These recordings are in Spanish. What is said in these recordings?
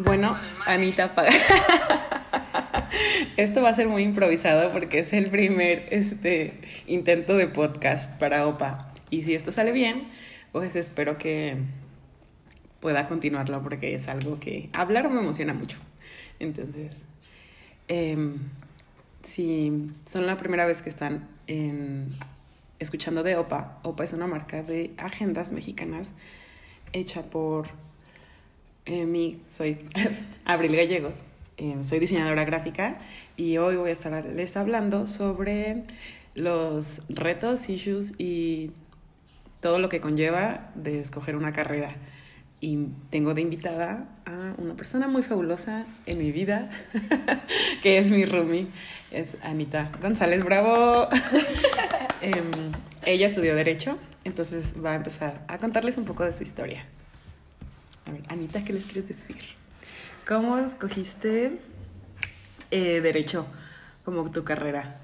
Bueno, Anita paga. Esto va a ser muy improvisado porque es el primer este, intento de podcast para OPA. Y si esto sale bien, pues espero que pueda continuarlo porque es algo que hablar me emociona mucho. Entonces, em, si son la primera vez que están escuchando de OPA, OPA es una marca de agendas mexicanas hecha por eh, mí, soy Abril Gallegos, eh, soy diseñadora gráfica y hoy voy a estarles hablando sobre los retos, issues y todo lo que conlleva de escoger una carrera. Y tengo de invitada a una persona muy fabulosa en mi vida, que es mi roomie, es Anita González Bravo. Em, ella estudió Derecho, entonces va a empezar a contarles un poco de su historia. A ver, Anita, ¿qué les quieres decir? ¿Cómo escogiste eh, Derecho como tu carrera?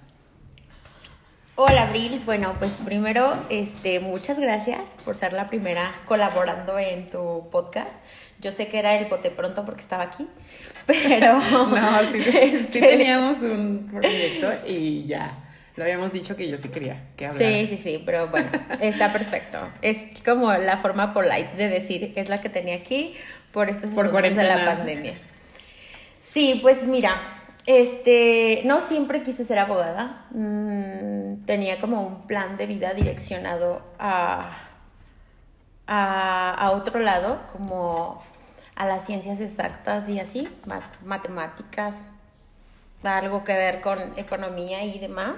Hola Abril, bueno pues primero este muchas gracias por ser la primera colaborando en tu podcast. Yo sé que era el bote pronto porque estaba aquí, pero no, sí, sí este, teníamos un proyecto y ya lo habíamos dicho que yo sí quería que hablara. Sí, sí, sí, pero bueno, está perfecto. Es como la forma polite de decir que es la que tenía aquí por estos por de la pandemia. Sí, pues mira, este, no siempre quise ser abogada. Mm, tenía como un plan de vida direccionado a, a, a otro lado, como a las ciencias exactas y así, más matemáticas, algo que ver con economía y demás.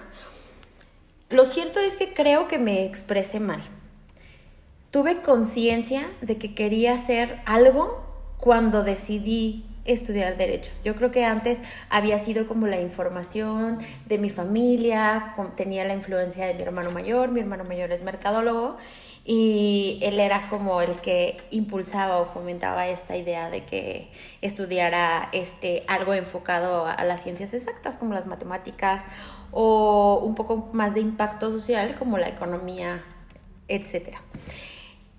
Lo cierto es que creo que me expresé mal. Tuve conciencia de que quería hacer algo cuando decidí estudiar derecho. Yo creo que antes había sido como la información de mi familia, tenía la influencia de mi hermano mayor, mi hermano mayor es mercadólogo y él era como el que impulsaba o fomentaba esta idea de que estudiara este algo enfocado a las ciencias exactas como las matemáticas o un poco más de impacto social como la economía, etcétera.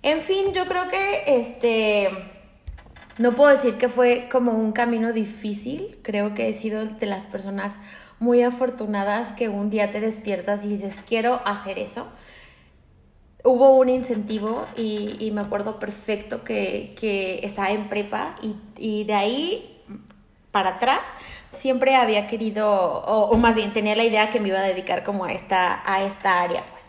En fin, yo creo que este no puedo decir que fue como un camino difícil, creo que he sido de las personas muy afortunadas que un día te despiertas y dices, quiero hacer eso hubo un incentivo y, me acuerdo perfecto que, estaba en prepa y, de ahí para atrás siempre había querido, o, más bien tenía la idea que me iba a dedicar como a esta, a esta área, pues.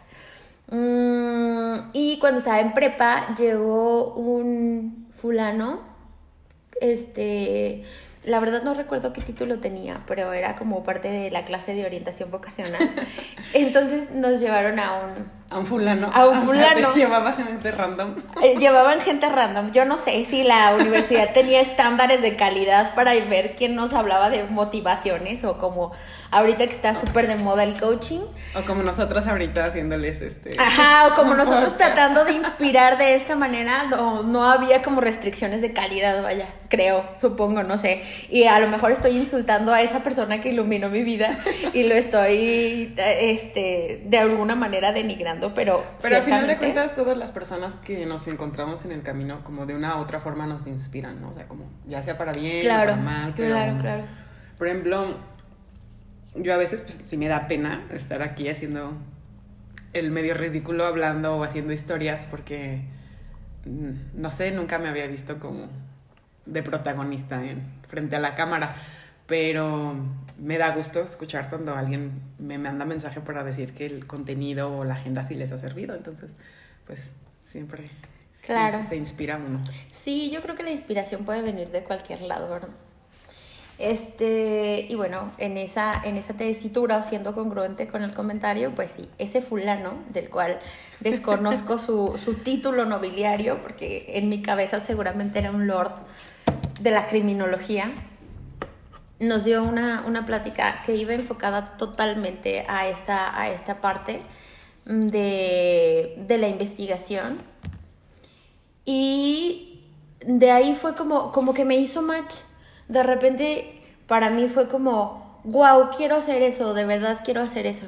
Mm, y cuando estaba en prepa llegó un fulano, este, la verdad no recuerdo qué título tenía, pero era como parte de la clase de orientación vocacional. Entonces nos llevaron a un a un fulano. A un fulano. llevaban gente random. Eh, llevaban gente random. Yo no sé si la universidad tenía estándares de calidad para ver quién nos hablaba de motivaciones o como ahorita que está súper de moda el coaching. O como nosotros ahorita haciéndoles este... Ajá, o como nosotros tratando de inspirar de esta manera, no, no había como restricciones de calidad, vaya, creo, supongo, no sé. Y a lo mejor estoy insultando a esa persona que iluminó mi vida y lo estoy, este, de alguna manera denigrando, pero... Pero al final de cuentas, todas las personas que nos encontramos en el camino, como de una u otra forma nos inspiran, ¿no? O sea, como ya sea para bien o para mal. Claro, claro. Por ejemplo, yo a veces pues sí me da pena estar aquí haciendo el medio ridículo hablando o haciendo historias porque mm, no sé, nunca me había visto como de protagonista en, frente a la cámara, pero me da gusto escuchar cuando alguien me manda mensaje para decir que el contenido o la agenda sí les ha servido, entonces pues siempre claro. se, se inspira uno. Sí, yo creo que la inspiración puede venir de cualquier lado, ¿verdad? Este, y bueno, en esa, en esa tesitura, siendo congruente con el comentario, pues sí, ese fulano, del cual desconozco su, su título nobiliario, porque en mi cabeza seguramente era un lord de la criminología, nos dio una, una plática que iba enfocada totalmente a esta, a esta parte de, de la investigación. Y de ahí fue como, como que me hizo match de repente para mí fue como, wow, quiero hacer eso, de verdad quiero hacer eso.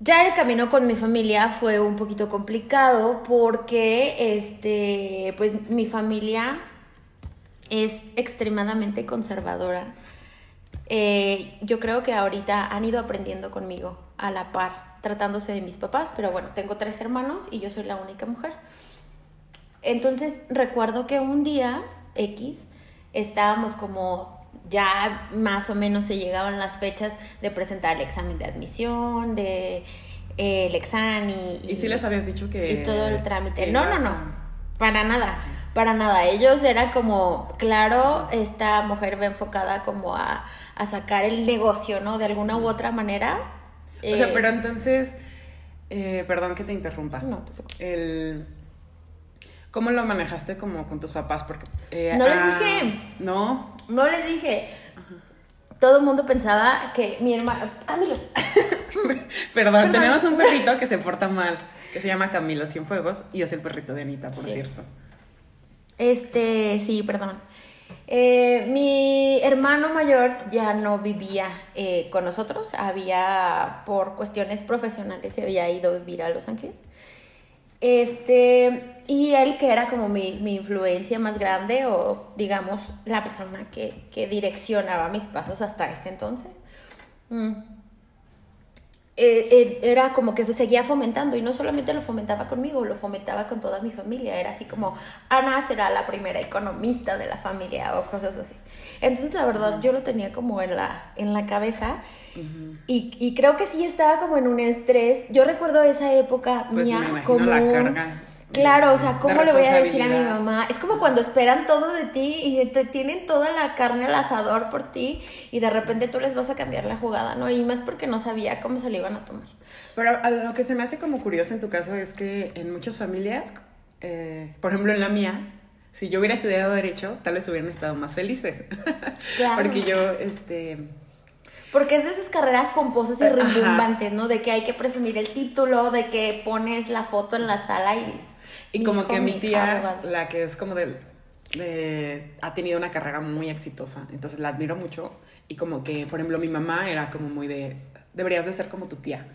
Ya el camino con mi familia fue un poquito complicado porque, este, pues mi familia es extremadamente conservadora. Eh, yo creo que ahorita han ido aprendiendo conmigo a la par, tratándose de mis papás, pero bueno, tengo tres hermanos y yo soy la única mujer. Entonces recuerdo que un día X estábamos como ya más o menos se llegaban las fechas de presentar el examen de admisión, de eh, el examen y, y... si les habías dicho que... Y todo el trámite. No, no, no, para nada, para nada. Ellos era como, claro, esta mujer va enfocada como a, a sacar el negocio, ¿no? De alguna u otra manera. o sea, eh, pero entonces, eh, perdón que te interrumpa. No, el ¿Cómo lo manejaste como con tus papás? Porque, eh, no les ah, dije. No. No les dije. Todo el mundo pensaba que mi hermano. Camilo. Perdón, tenemos un perrito que se porta mal, que se llama Camilo Cienfuegos y es el perrito de Anita, por cierto. Este, sí, perdón. Eh, mi hermano mayor ya no vivía eh, con nosotros, había, por cuestiones profesionales, se había ido a vivir a Los Ángeles. Este, y él que era como mi, influencia más grande o digamos la persona que, direccionaba mis pasos hasta ese entonces. Eh, eh, era como que seguía fomentando y no solamente lo fomentaba conmigo, lo fomentaba con toda mi familia. Era así como, Ana será la primera economista de la familia o cosas así. Entonces, la verdad, yo lo tenía como en la, en la cabeza y, y, creo que sí estaba como en un estrés. Yo recuerdo esa época pues mía como... La carga Claro, o sea, ¿cómo le voy a decir a mi mamá? Es como cuando esperan todo de ti y te tienen toda la carne al asador por ti y de repente tú les vas a cambiar la jugada, ¿no? Y más porque no sabía cómo se le iban a tomar. Pero lo que se me hace como curioso en tu caso es que en muchas familias, eh, por ejemplo en la mía, si yo hubiera estudiado Derecho, tal vez hubieran estado más felices. Claro. porque yo, este... Porque es de esas carreras pomposas y rimbombantes, ¿no? De que hay que presumir el título, de que pones la foto en la sala y dices, y como que mi tía, la que es como de, ha tenido una carrera muy exitosa, entonces la admiro mucho. Y como que, por ejemplo, mi mamá era como muy de, deberías de ser como tu tía.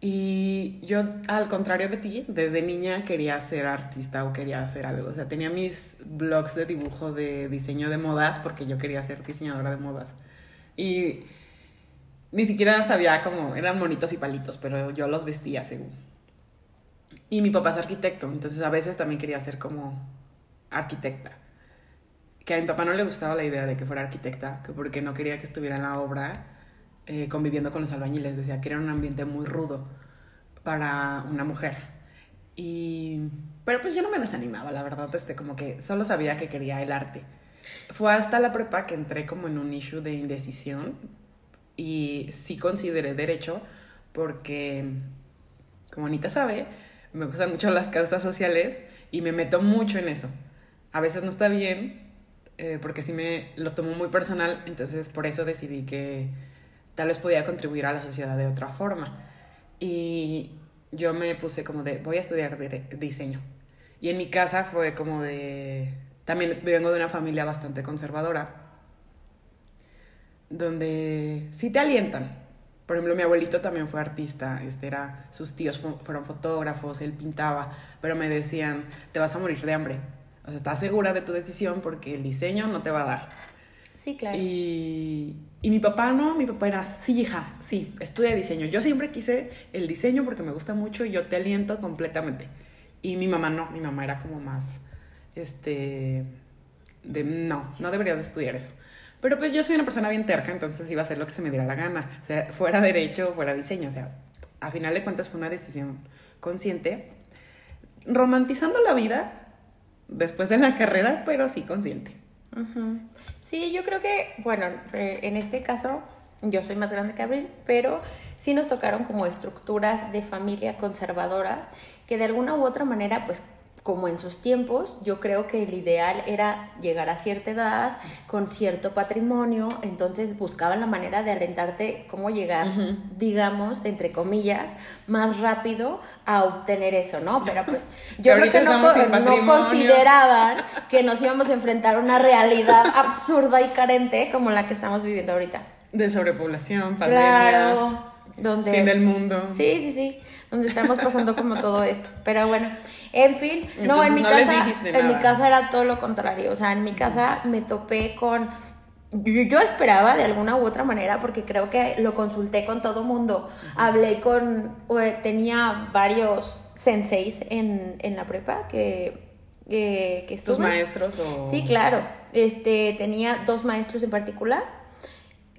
Y yo, al contrario de ti, desde niña quería ser artista o quería hacer algo. O sea, tenía mis blogs de dibujo de diseño de modas porque yo quería ser diseñadora de modas. Y ni siquiera sabía cómo, eran monitos y palitos, pero yo los vestía según. Y mi papá es arquitecto, entonces a veces también quería ser como arquitecta. Que a mi papá no le gustaba la idea de que fuera arquitecta, que porque no quería que estuviera en la obra eh, conviviendo con los albañiles. Decía que era un ambiente muy rudo para una mujer. Y... Pero pues yo no me desanimaba, la verdad, este, como que solo sabía que quería el arte. Fue hasta la prepa que entré como en un issue de indecisión y sí consideré derecho porque, como Anita sabe, me gustan mucho las causas sociales y me meto mucho en eso. A veces no está bien, eh, porque sí me lo tomo muy personal, entonces por eso decidí que tal vez podía contribuir a la sociedad de otra forma. Y yo me puse como de, voy a estudiar diseño. Y en mi casa fue como de, también vengo de una familia bastante conservadora, donde sí te alientan, por ejemplo, mi abuelito también fue artista, este era, sus tíos fueron fotógrafos, él pintaba, pero me decían, te vas a morir de hambre. O sea, estás segura de tu decisión porque el diseño no te va a dar. Sí, claro. Y, y mi papá no, mi papá era, sí, hija, sí, estudia diseño. Yo siempre quise el diseño porque me gusta mucho y yo te aliento completamente. Y mi mamá no, mi mamá era como más, este, de, no, no deberías de estudiar eso. Pero pues yo soy una persona bien terca, entonces iba a hacer lo que se me diera la gana. O sea, fuera derecho, fuera diseño. O sea, a final de cuentas fue una decisión consciente. Romantizando la vida después de la carrera, pero sí consciente. Sí, yo creo que, bueno, eh, en este caso yo soy más grande que Abril, pero sí nos tocaron como estructuras de familia conservadoras que de alguna u otra manera pues como en sus tiempos, yo creo que el ideal era llegar a cierta edad con cierto patrimonio, entonces buscaban la manera de alentarte cómo llegar, digamos, entre comillas, más rápido a obtener eso, ¿no? Pero pues yo creo que no, no, consideraban que nos íbamos a enfrentar a una realidad absurda y carente como la que estamos viviendo ahorita. De sobrepoblación, pandemias, donde, fin del mundo. Sí, sí, sí donde estamos pasando como todo esto. Pero bueno, en fin, no, en mi casa, en mi casa era todo lo contrario. O sea, en mi casa me topé con yo, esperaba de alguna u otra manera, porque creo que lo consulté con todo mundo. Hablé con, tenía varios senseis en, en la prepa que, que, que ¿Tus maestros o...? Sí, claro. Este, tenía dos maestros en particular.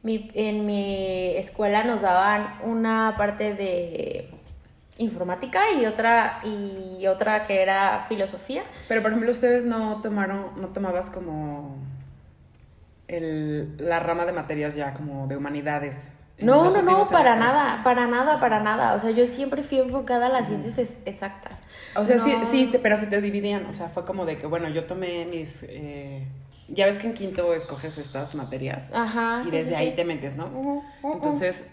Mi, en mi escuela nos daban una parte de informática y otra y otra que era filosofía. Pero por ejemplo, ustedes no tomaron no tomabas como el, la rama de materias ya como de humanidades. No, no, no, para nada, para nada, para nada. O sea, yo siempre fui enfocada a las ciencias exactas. O sea, sí, sí, pero se te dividían. O sea, fue como de que, bueno, yo tomé mis... Eh, ya ves que en quinto escoges estas materias. Ajá. Y desde ahí te metes, ¿no? Entonces,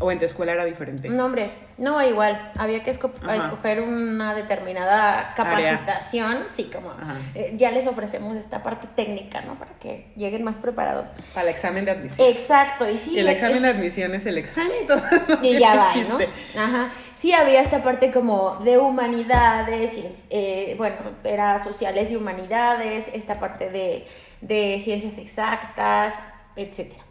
¿O en tu escuela era diferente? No, hombre, no, igual. Había que escoger una determinada capacitación. Sí, como eh, ya les ofrecemos esta parte técnica, ¿no? Para que lleguen más preparados. Para el examen de admisión. Exacto, y sí. el examen de admisión es el examen y. Y ya va, ¿no? Ajá. Sí, había esta parte como de humanidades, eh, bueno, era sociales y humanidades, esta parte de, de ciencias exactas, etcétera.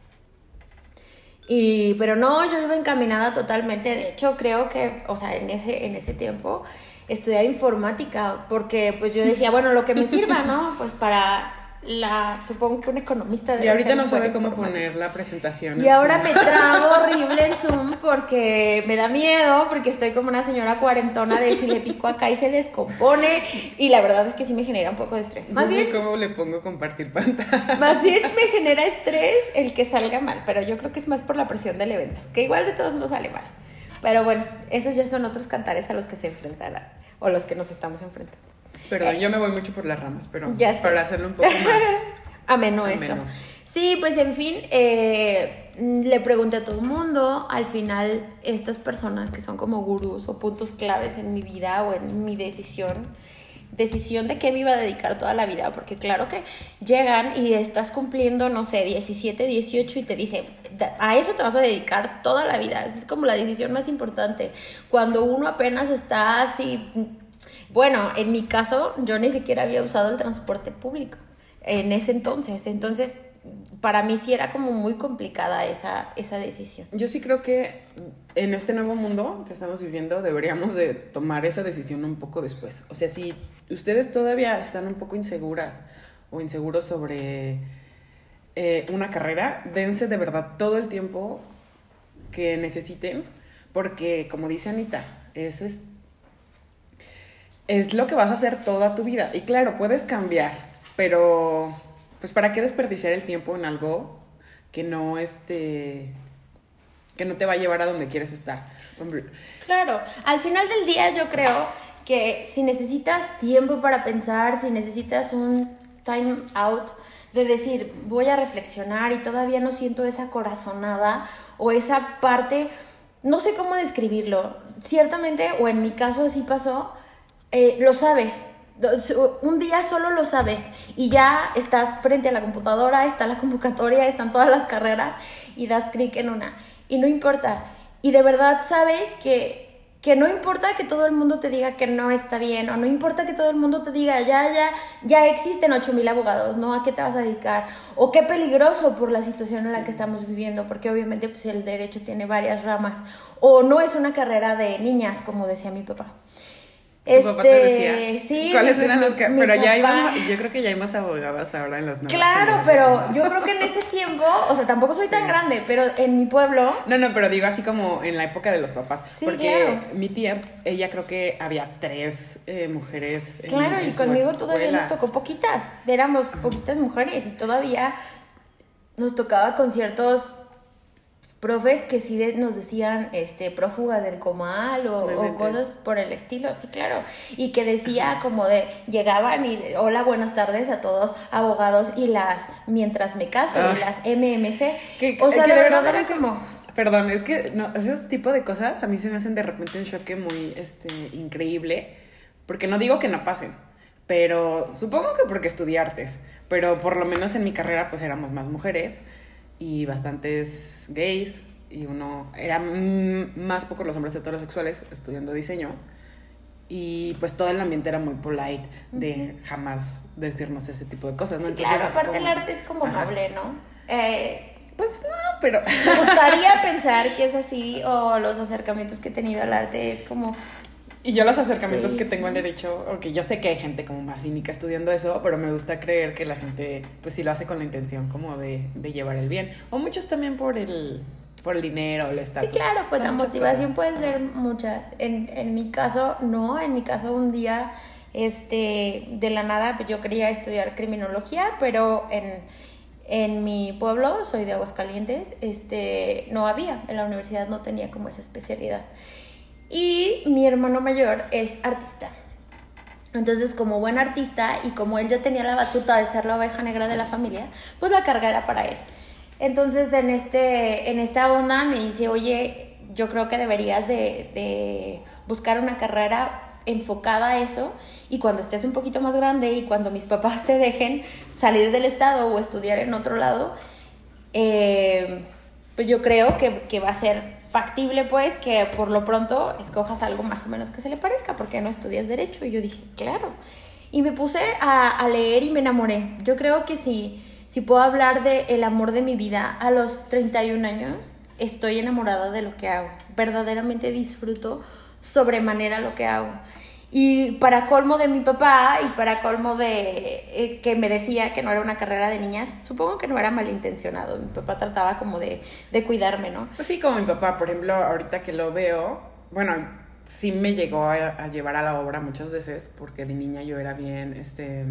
Y, pero no, yo iba encaminada totalmente. De hecho, creo que, o sea, en ese, en ese tiempo estudiaba informática, porque pues yo decía, bueno, lo que me sirva, ¿no? Pues para la, supongo que un economista Y ahorita no sabe cómo poner la presentación. Y ahora me trago horrible en Zoom porque me da miedo, porque estoy como una señora cuarentona de si le pico acá y se descompone. Y la verdad es que sí me genera un poco de estrés. Más bien. ¿Cómo le pongo compartir pantalla? Más bien me genera estrés el que salga mal, pero yo creo que es más por la presión del evento, que igual de todos no sale mal. Pero bueno, esos ya son otros cantares a los que se enfrentarán, o los que nos estamos enfrentando. Perdón, yo me voy mucho por las ramas, pero para hacerlo un poco más ameno, esto. Sí, pues en fin, eh, le pregunté a todo el mundo. Al final, estas personas que son como gurús o puntos claves en mi vida o en mi decisión, decisión de qué me iba a dedicar toda la vida, porque claro que llegan y estás cumpliendo, no sé, 17, 18 y te dicen, a eso te vas a dedicar toda la vida. Es como la decisión más importante. Cuando uno apenas está así bueno, en mi caso, yo ni siquiera había usado el transporte público en ese entonces. Entonces, para mí sí era como muy complicada esa, esa decisión. Yo sí creo que en este nuevo mundo que estamos viviendo deberíamos de tomar esa decisión un poco después. O sea, si ustedes todavía están un poco inseguras o inseguros sobre eh, una carrera, dense de verdad todo el tiempo que necesiten, porque como dice Anita, es es lo que vas a hacer toda tu vida. Y claro, puedes cambiar, pero pues para qué desperdiciar el tiempo en algo que no este que no te va a llevar a donde quieres estar. Claro, al final del día yo creo que si necesitas tiempo para pensar, si necesitas un time out de decir, voy a reflexionar y todavía no siento esa corazonada o esa parte, no sé cómo describirlo. Ciertamente, o en mi caso así pasó, eh, lo sabes. Un día solo lo sabes y ya estás frente a la computadora, está la convocatoria, están todas las carreras y das clic en una. Y no importa. Y de verdad sabes que, que no importa que todo el mundo te diga que no está bien o no importa que todo el mundo te diga ya, ya, ya existen 8000 abogados, ¿no? ¿A qué te vas a dedicar? O qué peligroso por la situación en la que estamos viviendo, porque obviamente pues, el derecho tiene varias ramas. O no es una carrera de niñas, como decía mi papá. Este, papá te decía? Este, sí. ¿Cuáles eran los que.? Pero ya hay más, yo creo que ya hay más abogadas ahora en las nuevas. Claro, pero yo creo que en ese tiempo, o sea, tampoco soy tan grande, pero en mi pueblo. No, no, pero digo así como en la época de los papás. Sí, porque mi tía, ella creo que había tres eh, mujeres. Claro, y conmigo todavía nos tocó poquitas. Éramos poquitas mujeres y todavía nos tocaba con ciertos profes que sí nos decían este prófugas del comal o, cosas por el estilo, sí, claro. Y que decía como de llegaban y hola, buenas tardes a todos abogados y las mientras me caso y ah. las MMC. o sea, de verdad era como Perdón, es que no, esos tipo de cosas a mí se me hacen de repente un choque muy este increíble, porque no digo que no pasen, pero supongo que porque estudié artes, pero por lo menos en mi carrera pues éramos más mujeres y bastantes gays y uno, era más pocos los hombres heterosexuales estudiando diseño y pues todo el ambiente era muy polite de jamás decirnos ese tipo de cosas, ¿no? claro, aparte el arte es como amable, ¿no? Eh, pues no, pero... Me gustaría pensar que es así o los acercamientos que he tenido al arte es como y yo los acercamientos que tengo al derecho, porque yo sé que hay gente como más cínica estudiando eso, pero me gusta creer que la gente, pues sí lo hace con la intención como de, de llevar el bien. O muchos también por el, por el dinero, el estatus. Sí, claro, pues la motivación puede ser muchas. En, en mi caso, no, en mi caso un día, este, de la nada, pues yo quería estudiar criminología, pero en, en mi pueblo, soy de Aguascalientes, este, no había, en la universidad no tenía como esa especialidad. Y mi hermano mayor es artista. Entonces, como buen artista y como él ya tenía la batuta de ser la oveja negra de la familia, pues la carga era para él. Entonces, en, este, en esta onda me dice, oye, yo creo que deberías de, de buscar una carrera enfocada a eso y cuando estés un poquito más grande y cuando mis papás te dejen salir del estado o estudiar en otro lado, eh, pues yo creo que, que va a ser factible pues que por lo pronto escojas algo más o menos que se le parezca, porque no estudias derecho. Y yo dije, claro. Y me puse a, leer y me enamoré. Yo creo que si, si puedo hablar de el amor de mi vida a los 31 años, estoy enamorada de lo que hago. Verdaderamente disfruto sobremanera lo que hago. Y para colmo de mi papá y para colmo de eh, que me decía que no era una carrera de niñas, supongo que no era malintencionado. Mi papá trataba como de, de cuidarme, ¿no? Pues sí, como mi papá, por ejemplo, ahorita que lo veo, bueno, sí me llegó a, llevar a la obra muchas veces porque de niña yo era bien, este,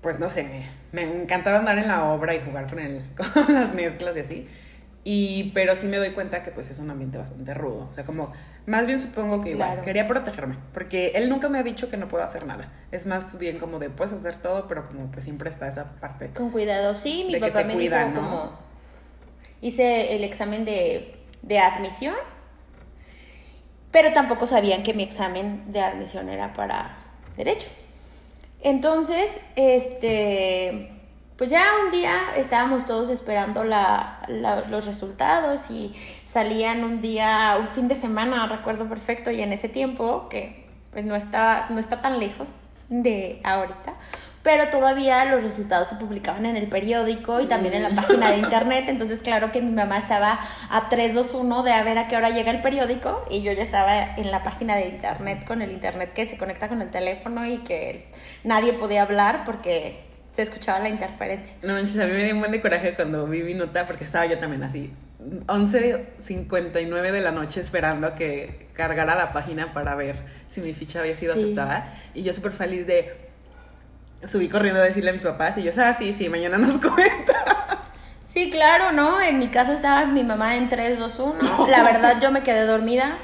pues no sé, me, me encantaba andar en la obra y jugar con, el, con las mezclas y así. Y, pero sí me doy cuenta que pues es un ambiente bastante rudo. O sea, como, más bien supongo que igual, quería protegerme. Porque él nunca me ha dicho que no puedo hacer nada. Es más bien como de, puedes hacer todo, pero como que siempre está esa parte. Con cuidado, sí, mi papá me dijo como, hice el examen de, de admisión, pero tampoco sabían que mi examen de admisión era para derecho. Entonces, este pues ya un día estábamos todos esperando la, los resultados y salían un día, un fin de semana, recuerdo perfecto, y en ese tiempo, que pues no está, no está tan lejos de ahorita, pero todavía los resultados se publicaban en el periódico y también en la página de internet, entonces claro que mi mamá estaba a 321 de a ver a qué hora llega el periódico y yo ya estaba en la página de internet con el internet que se conecta con el teléfono y que nadie podía hablar porque se escuchaba la interferencia. No manches, a mí me dio un buen de coraje cuando vi mi nota porque estaba yo también así. 11.59 de la noche esperando a que cargara la página para ver si mi ficha había sido aceptada. Y yo súper feliz de... Subí corriendo a decirle a mis papás y yo, ah, sí, sí, mañana nos cuenta. Sí, claro, ¿no? En mi casa estaba mi mamá en 3, 2, 1. La verdad, yo me quedé dormida.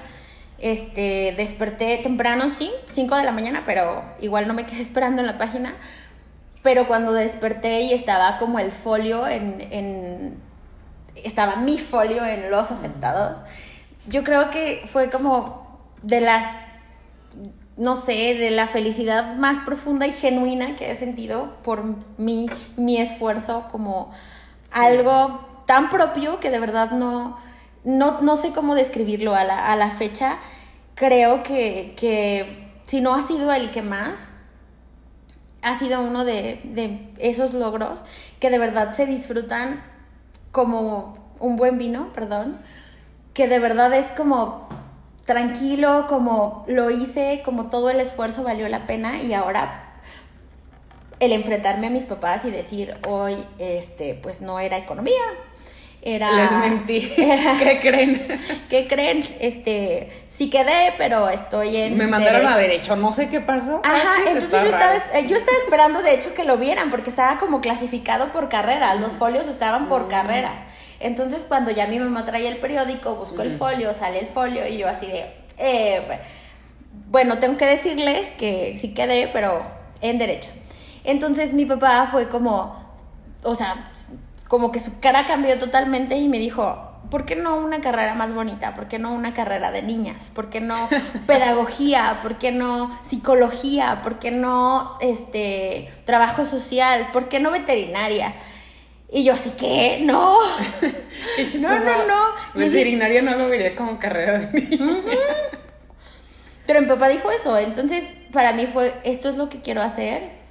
Este, desperté temprano, sí, 5 de la mañana, pero igual no me quedé esperando en la página pero cuando desperté y estaba como el folio en, en, estaba mi folio en los aceptados, yo creo que fue como de las, no sé, de la felicidad más profunda y genuina que he sentido por mi, mi esfuerzo como algo tan propio que de verdad no, no, no sé cómo describirlo a la, a la fecha. Creo que, que si no ha sido el que más, ha sido uno de, esos logros que de verdad se disfrutan como un buen vino, perdón, que de verdad es como tranquilo, como lo hice, como todo el esfuerzo valió la pena y ahora el enfrentarme a mis papás y decir hoy, este, pues no era economía, era... Les mentí. ¿Qué creen? ¿Qué creen? Este, sí quedé, pero estoy en Me mandaron a derecho, no sé qué pasó. Ajá, entonces yo estaba, yo estaba, esperando de hecho que lo vieran, porque estaba como clasificado por carreras, los folios estaban por mm. carreras. Entonces cuando ya mi mamá traía el periódico, busco el mm. folio, sale el folio y yo así de... Eh, bueno, tengo que decirles que sí quedé, pero en derecho. Entonces mi papá fue como, o sea, como que su cara cambió totalmente y me dijo, ¿por qué no una carrera más bonita? ¿Por qué no una carrera de niñas? ¿Por qué no pedagogía? ¿Por qué no psicología? ¿Por qué no este trabajo social? ¿Por qué no veterinaria? Y yo así que, no. Qué no, no, no. Veterinario no lo vería como carrera de Pero mi papá dijo eso, entonces para mí fue, esto es lo que quiero hacer.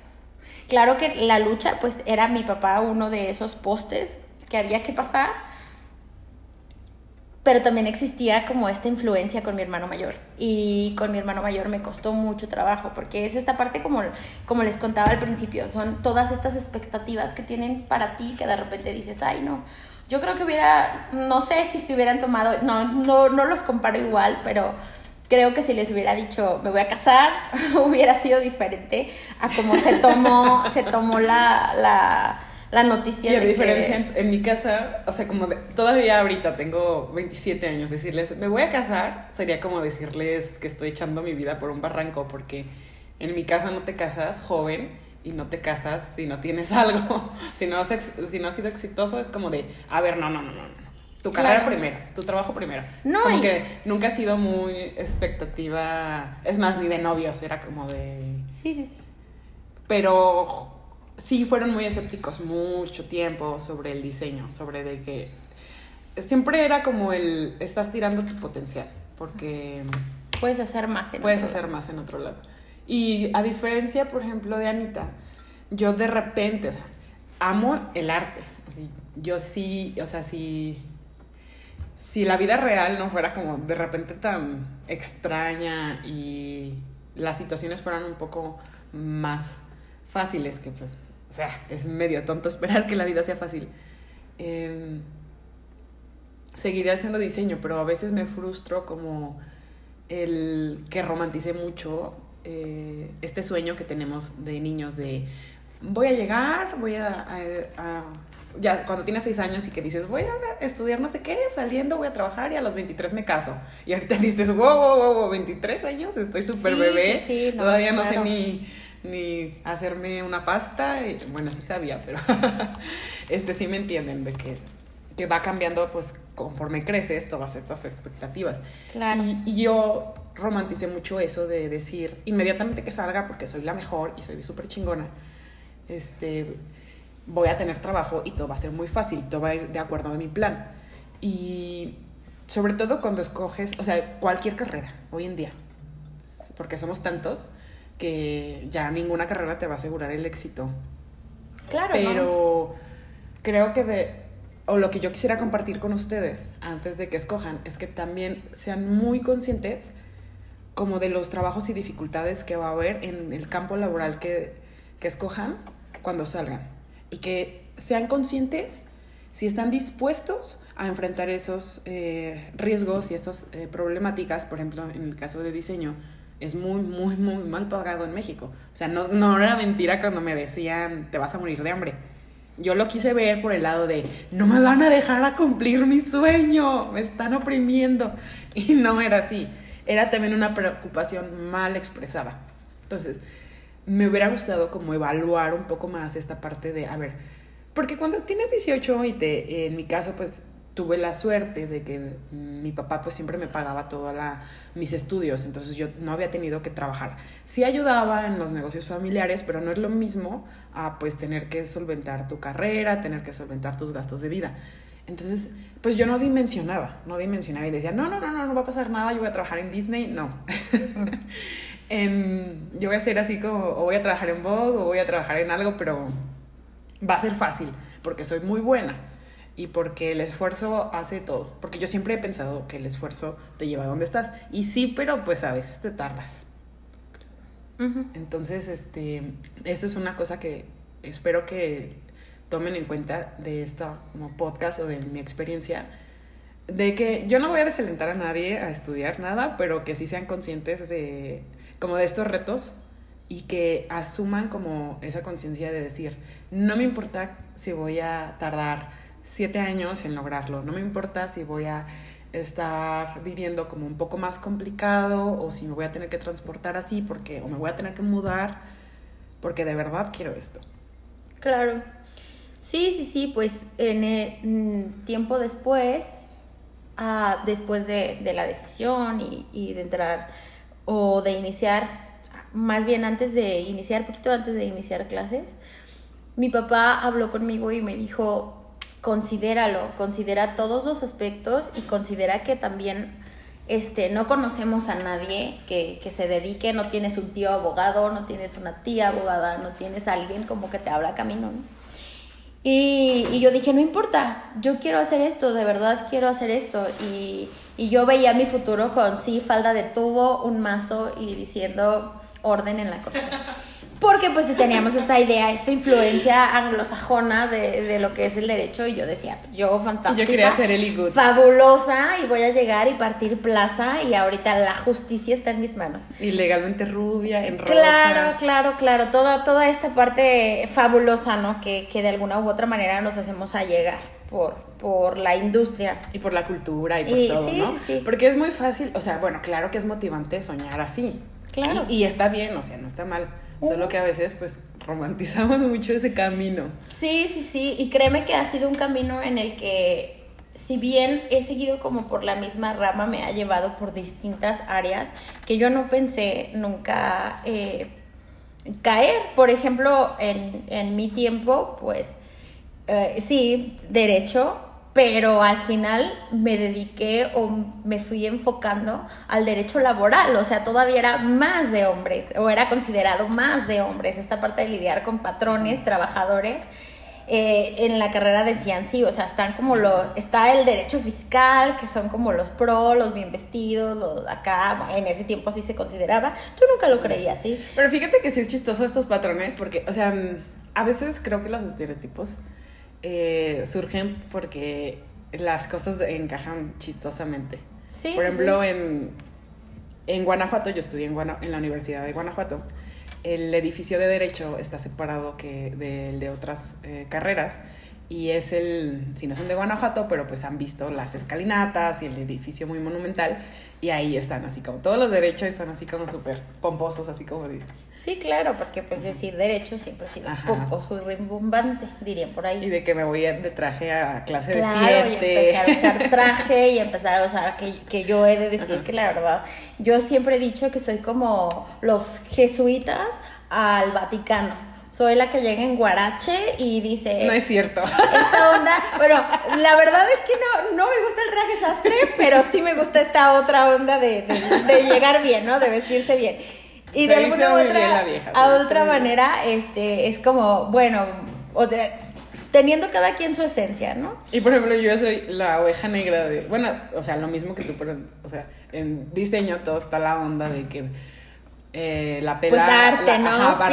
Claro que la lucha, pues era mi papá uno de esos postes que había que pasar pero también existía como esta influencia con mi hermano mayor. Y con mi hermano mayor me costó mucho trabajo porque es esta parte como, como les contaba al principio, son todas estas expectativas que tienen para ti que de repente dices, ay no, yo creo que hubiera, no sé si se hubieran tomado, no, no, no los comparo igual, pero creo que si les hubiera dicho me voy a casar, hubiera sido diferente a cómo se tomó, se tomó la, la la noticia. Y a diferencia, en, mi casa, o sea, como todavía ahorita tengo 27 años, decirles, me voy a casar, sería como decirles que estoy echando mi vida por un barranco, porque en mi casa no te casas joven y no te casas si no tienes algo. si, no has, si no has sido exitoso, es como de, a ver, no, no, no, no. Tu carrera primero, tu trabajo primero. No, es como que nunca ha sido muy expectativa, es más, ni de novios, era como de... Sí, sí, sí. Pero sí fueron muy escépticos mucho tiempo sobre el diseño, sobre de que siempre era como el estás tirando tu potencial, porque puedes hacer más en puedes hacer más en otro lado. Y a diferencia, por ejemplo, de Anita, yo de repente, o sea, amo el arte. yo sí, o sea, si si la vida real no fuera como de repente tan extraña y las situaciones fueran un poco más fáciles que pues o sea, es medio tonto esperar que la vida sea fácil. Eh, seguiré haciendo diseño, pero a veces me frustro como el que romanticé mucho eh, este sueño que tenemos de niños de voy a llegar, voy a, ya cuando tienes seis años y que dices voy a estudiar no sé qué, saliendo voy a trabajar y a los 23 me caso. Y ahorita dices, wow, wow, wow, 23 años, estoy súper bebé, todavía no sé ni ni hacerme una pasta. Y, bueno, sí sabía, pero este sí me entienden de que, que, va cambiando pues conforme creces todas estas expectativas. Claro. Y, yo romanticé mucho eso de decir inmediatamente que salga porque soy la mejor y soy súper chingona. Este, voy a tener trabajo y todo va a ser muy fácil, todo va a ir de acuerdo a mi plan. Y sobre todo cuando escoges, o sea, cualquier carrera hoy en día, porque somos tantos, que ya ninguna carrera te va a asegurar el éxito. Claro. Pero creo que de, o lo que yo quisiera compartir con ustedes antes de que escojan, es que también sean muy conscientes como de los trabajos y dificultades que va a haber en el campo laboral que, que escojan cuando salgan. Y que sean conscientes si están dispuestos a enfrentar esos eh, riesgos y esas eh, problemáticas, por ejemplo, en el caso de diseño, es muy, muy, muy mal pagado en México. O sea, no, no era mentira cuando me decían, te vas a morir de hambre. Yo lo quise ver por el lado de, no me van a dejar a cumplir mi sueño, me están oprimiendo. Y no era así. Era también una preocupación mal expresada. Entonces, me hubiera gustado como evaluar un poco más esta parte de, a ver, porque cuando tienes 18 y te, en mi caso, pues tuve la suerte de que mi papá pues siempre me pagaba todos mis estudios, entonces yo no había tenido que trabajar. Sí ayudaba en los negocios familiares, pero no es lo mismo a pues tener que solventar tu carrera, tener que solventar tus gastos de vida. Entonces, pues yo no dimensionaba, no dimensionaba y decía, no, no, no, no, no va a pasar nada, yo voy a trabajar en Disney, no. yo voy a ser así como, o voy a trabajar en Vogue, o voy a trabajar en algo, pero va a ser fácil, porque soy muy buena y porque el esfuerzo hace todo. Porque yo siempre he pensado que el esfuerzo te lleva a donde estás. Y sí, pero pues a veces te tardas. Entonces, este, eso es una cosa que espero que tomen en cuenta de esta como podcast o de mi experiencia. De que yo no voy a desalentar a nadie a estudiar nada, pero que sí sean conscientes de como de estos retos y que asuman como esa conciencia de decir, no me importa si voy a tardar siete años en lograrlo. No me importa si voy a estar viviendo como un poco más complicado o si me voy a tener que transportar así porque o me voy a tener que mudar porque de verdad quiero esto. Claro. Sí, sí, sí, pues en el, mm, tiempo después, ah, después de, de, la decisión y, de entrar o de iniciar, más bien antes de iniciar, poquito antes de iniciar clases, mi papá habló conmigo y me dijo, considéralo, considera todos los aspectos y considera que también este, no conocemos a nadie que, que, se dedique, no tienes un tío abogado, no tienes una tía abogada, no tienes alguien como que te abra camino, ¿no? Y, y, yo dije, no importa, yo quiero hacer esto, de verdad quiero hacer esto. Y, y yo veía mi futuro con, sí, falda de tubo, un mazo y diciendo orden en la corte. Porque pues teníamos esta idea, esta influencia anglosajona de, de lo que es el derecho y yo decía, yo fantástica. Yo quería ser el Fabulosa y voy a llegar y partir plaza y ahorita la justicia está en mis manos. Y legalmente rubia, en rosa. Claro, claro, claro, toda, toda esta parte fabulosa, ¿no? Que, que de alguna u otra manera nos hacemos a llegar por, por la industria. Y por la cultura y por todo, ¿no? Sí, sí. Porque es muy fácil, o sea, bueno, claro que es motivante soñar así. Claro. Y, y está bien, o sea, no está mal Solo que a veces pues romantizamos mucho ese camino. Sí, sí, sí. Y créeme que ha sido un camino en el que si bien he seguido como por la misma rama, me ha llevado por distintas áreas que yo no pensé nunca eh, caer. Por ejemplo, en, en mi tiempo, pues eh, sí, derecho, pero al final me dediqué o me fui enfocando al derecho laboral, o sea, todavía era más de hombres, o era considerado más de hombres, esta parte de lidiar con patrones, trabajadores. Eh, en la carrera decían sí, o sea, están como lo, está el derecho fiscal, que son como los pro, los bien vestidos, los acá, en ese tiempo así se consideraba. Yo nunca lo creía así. Pero fíjate que sí es chistoso estos patrones, porque, o sea, a veces creo que los estereotipos eh, surgen porque las cosas encajan chistosamente. Por ejemplo, en, en Guanajuato, yo estudié en, en la Universidad de Guanajuato, el edificio de Derecho está separado que del de otras eh, carreras y es el, si no son de Guanajuato, pero pues han visto las escalinatas y el edificio muy monumental y ahí están así como todos los derechos y son así como súper pomposos, así como Sí, claro, porque pues decir derecho siempre ha sido pomposo y rimbombante, dirían por ahí. Y de que me voy de traje a clase de siete. y empezar a usar traje y empezar a usar, que, que yo he de decir que la verdad, yo siempre he dicho que soy como los jesuitas al Vaticano soy la que llega en guarache y dice... No es cierto. Esta onda, bueno, la verdad es que no, no me gusta el traje sastre, pero sí me gusta esta otra onda de, de llegar bien, ¿no? De vestirse bien. Y de alguna otra, a otra manera, este, es como, bueno, o teniendo cada quien su esencia, ¿no? Y por ejemplo, yo soy la oveja negra de, bueno, o sea, lo mismo que tú, pero, o sea, en diseño todo está la onda de que eh, la pela, pues arte, ¿no? Ajá,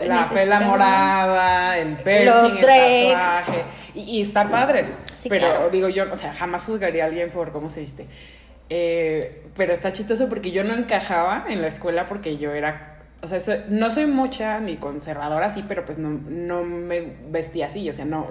la pela morada, el piercing, el tatuaje, y, y está padre. pero digo yo, o sea, jamás juzgaría a alguien por cómo se viste. Eh, pero está chistoso porque yo no encajaba en la escuela porque yo era, o sea, no soy mucha ni conservadora así, pero pues no, no me vestía así, o sea, no.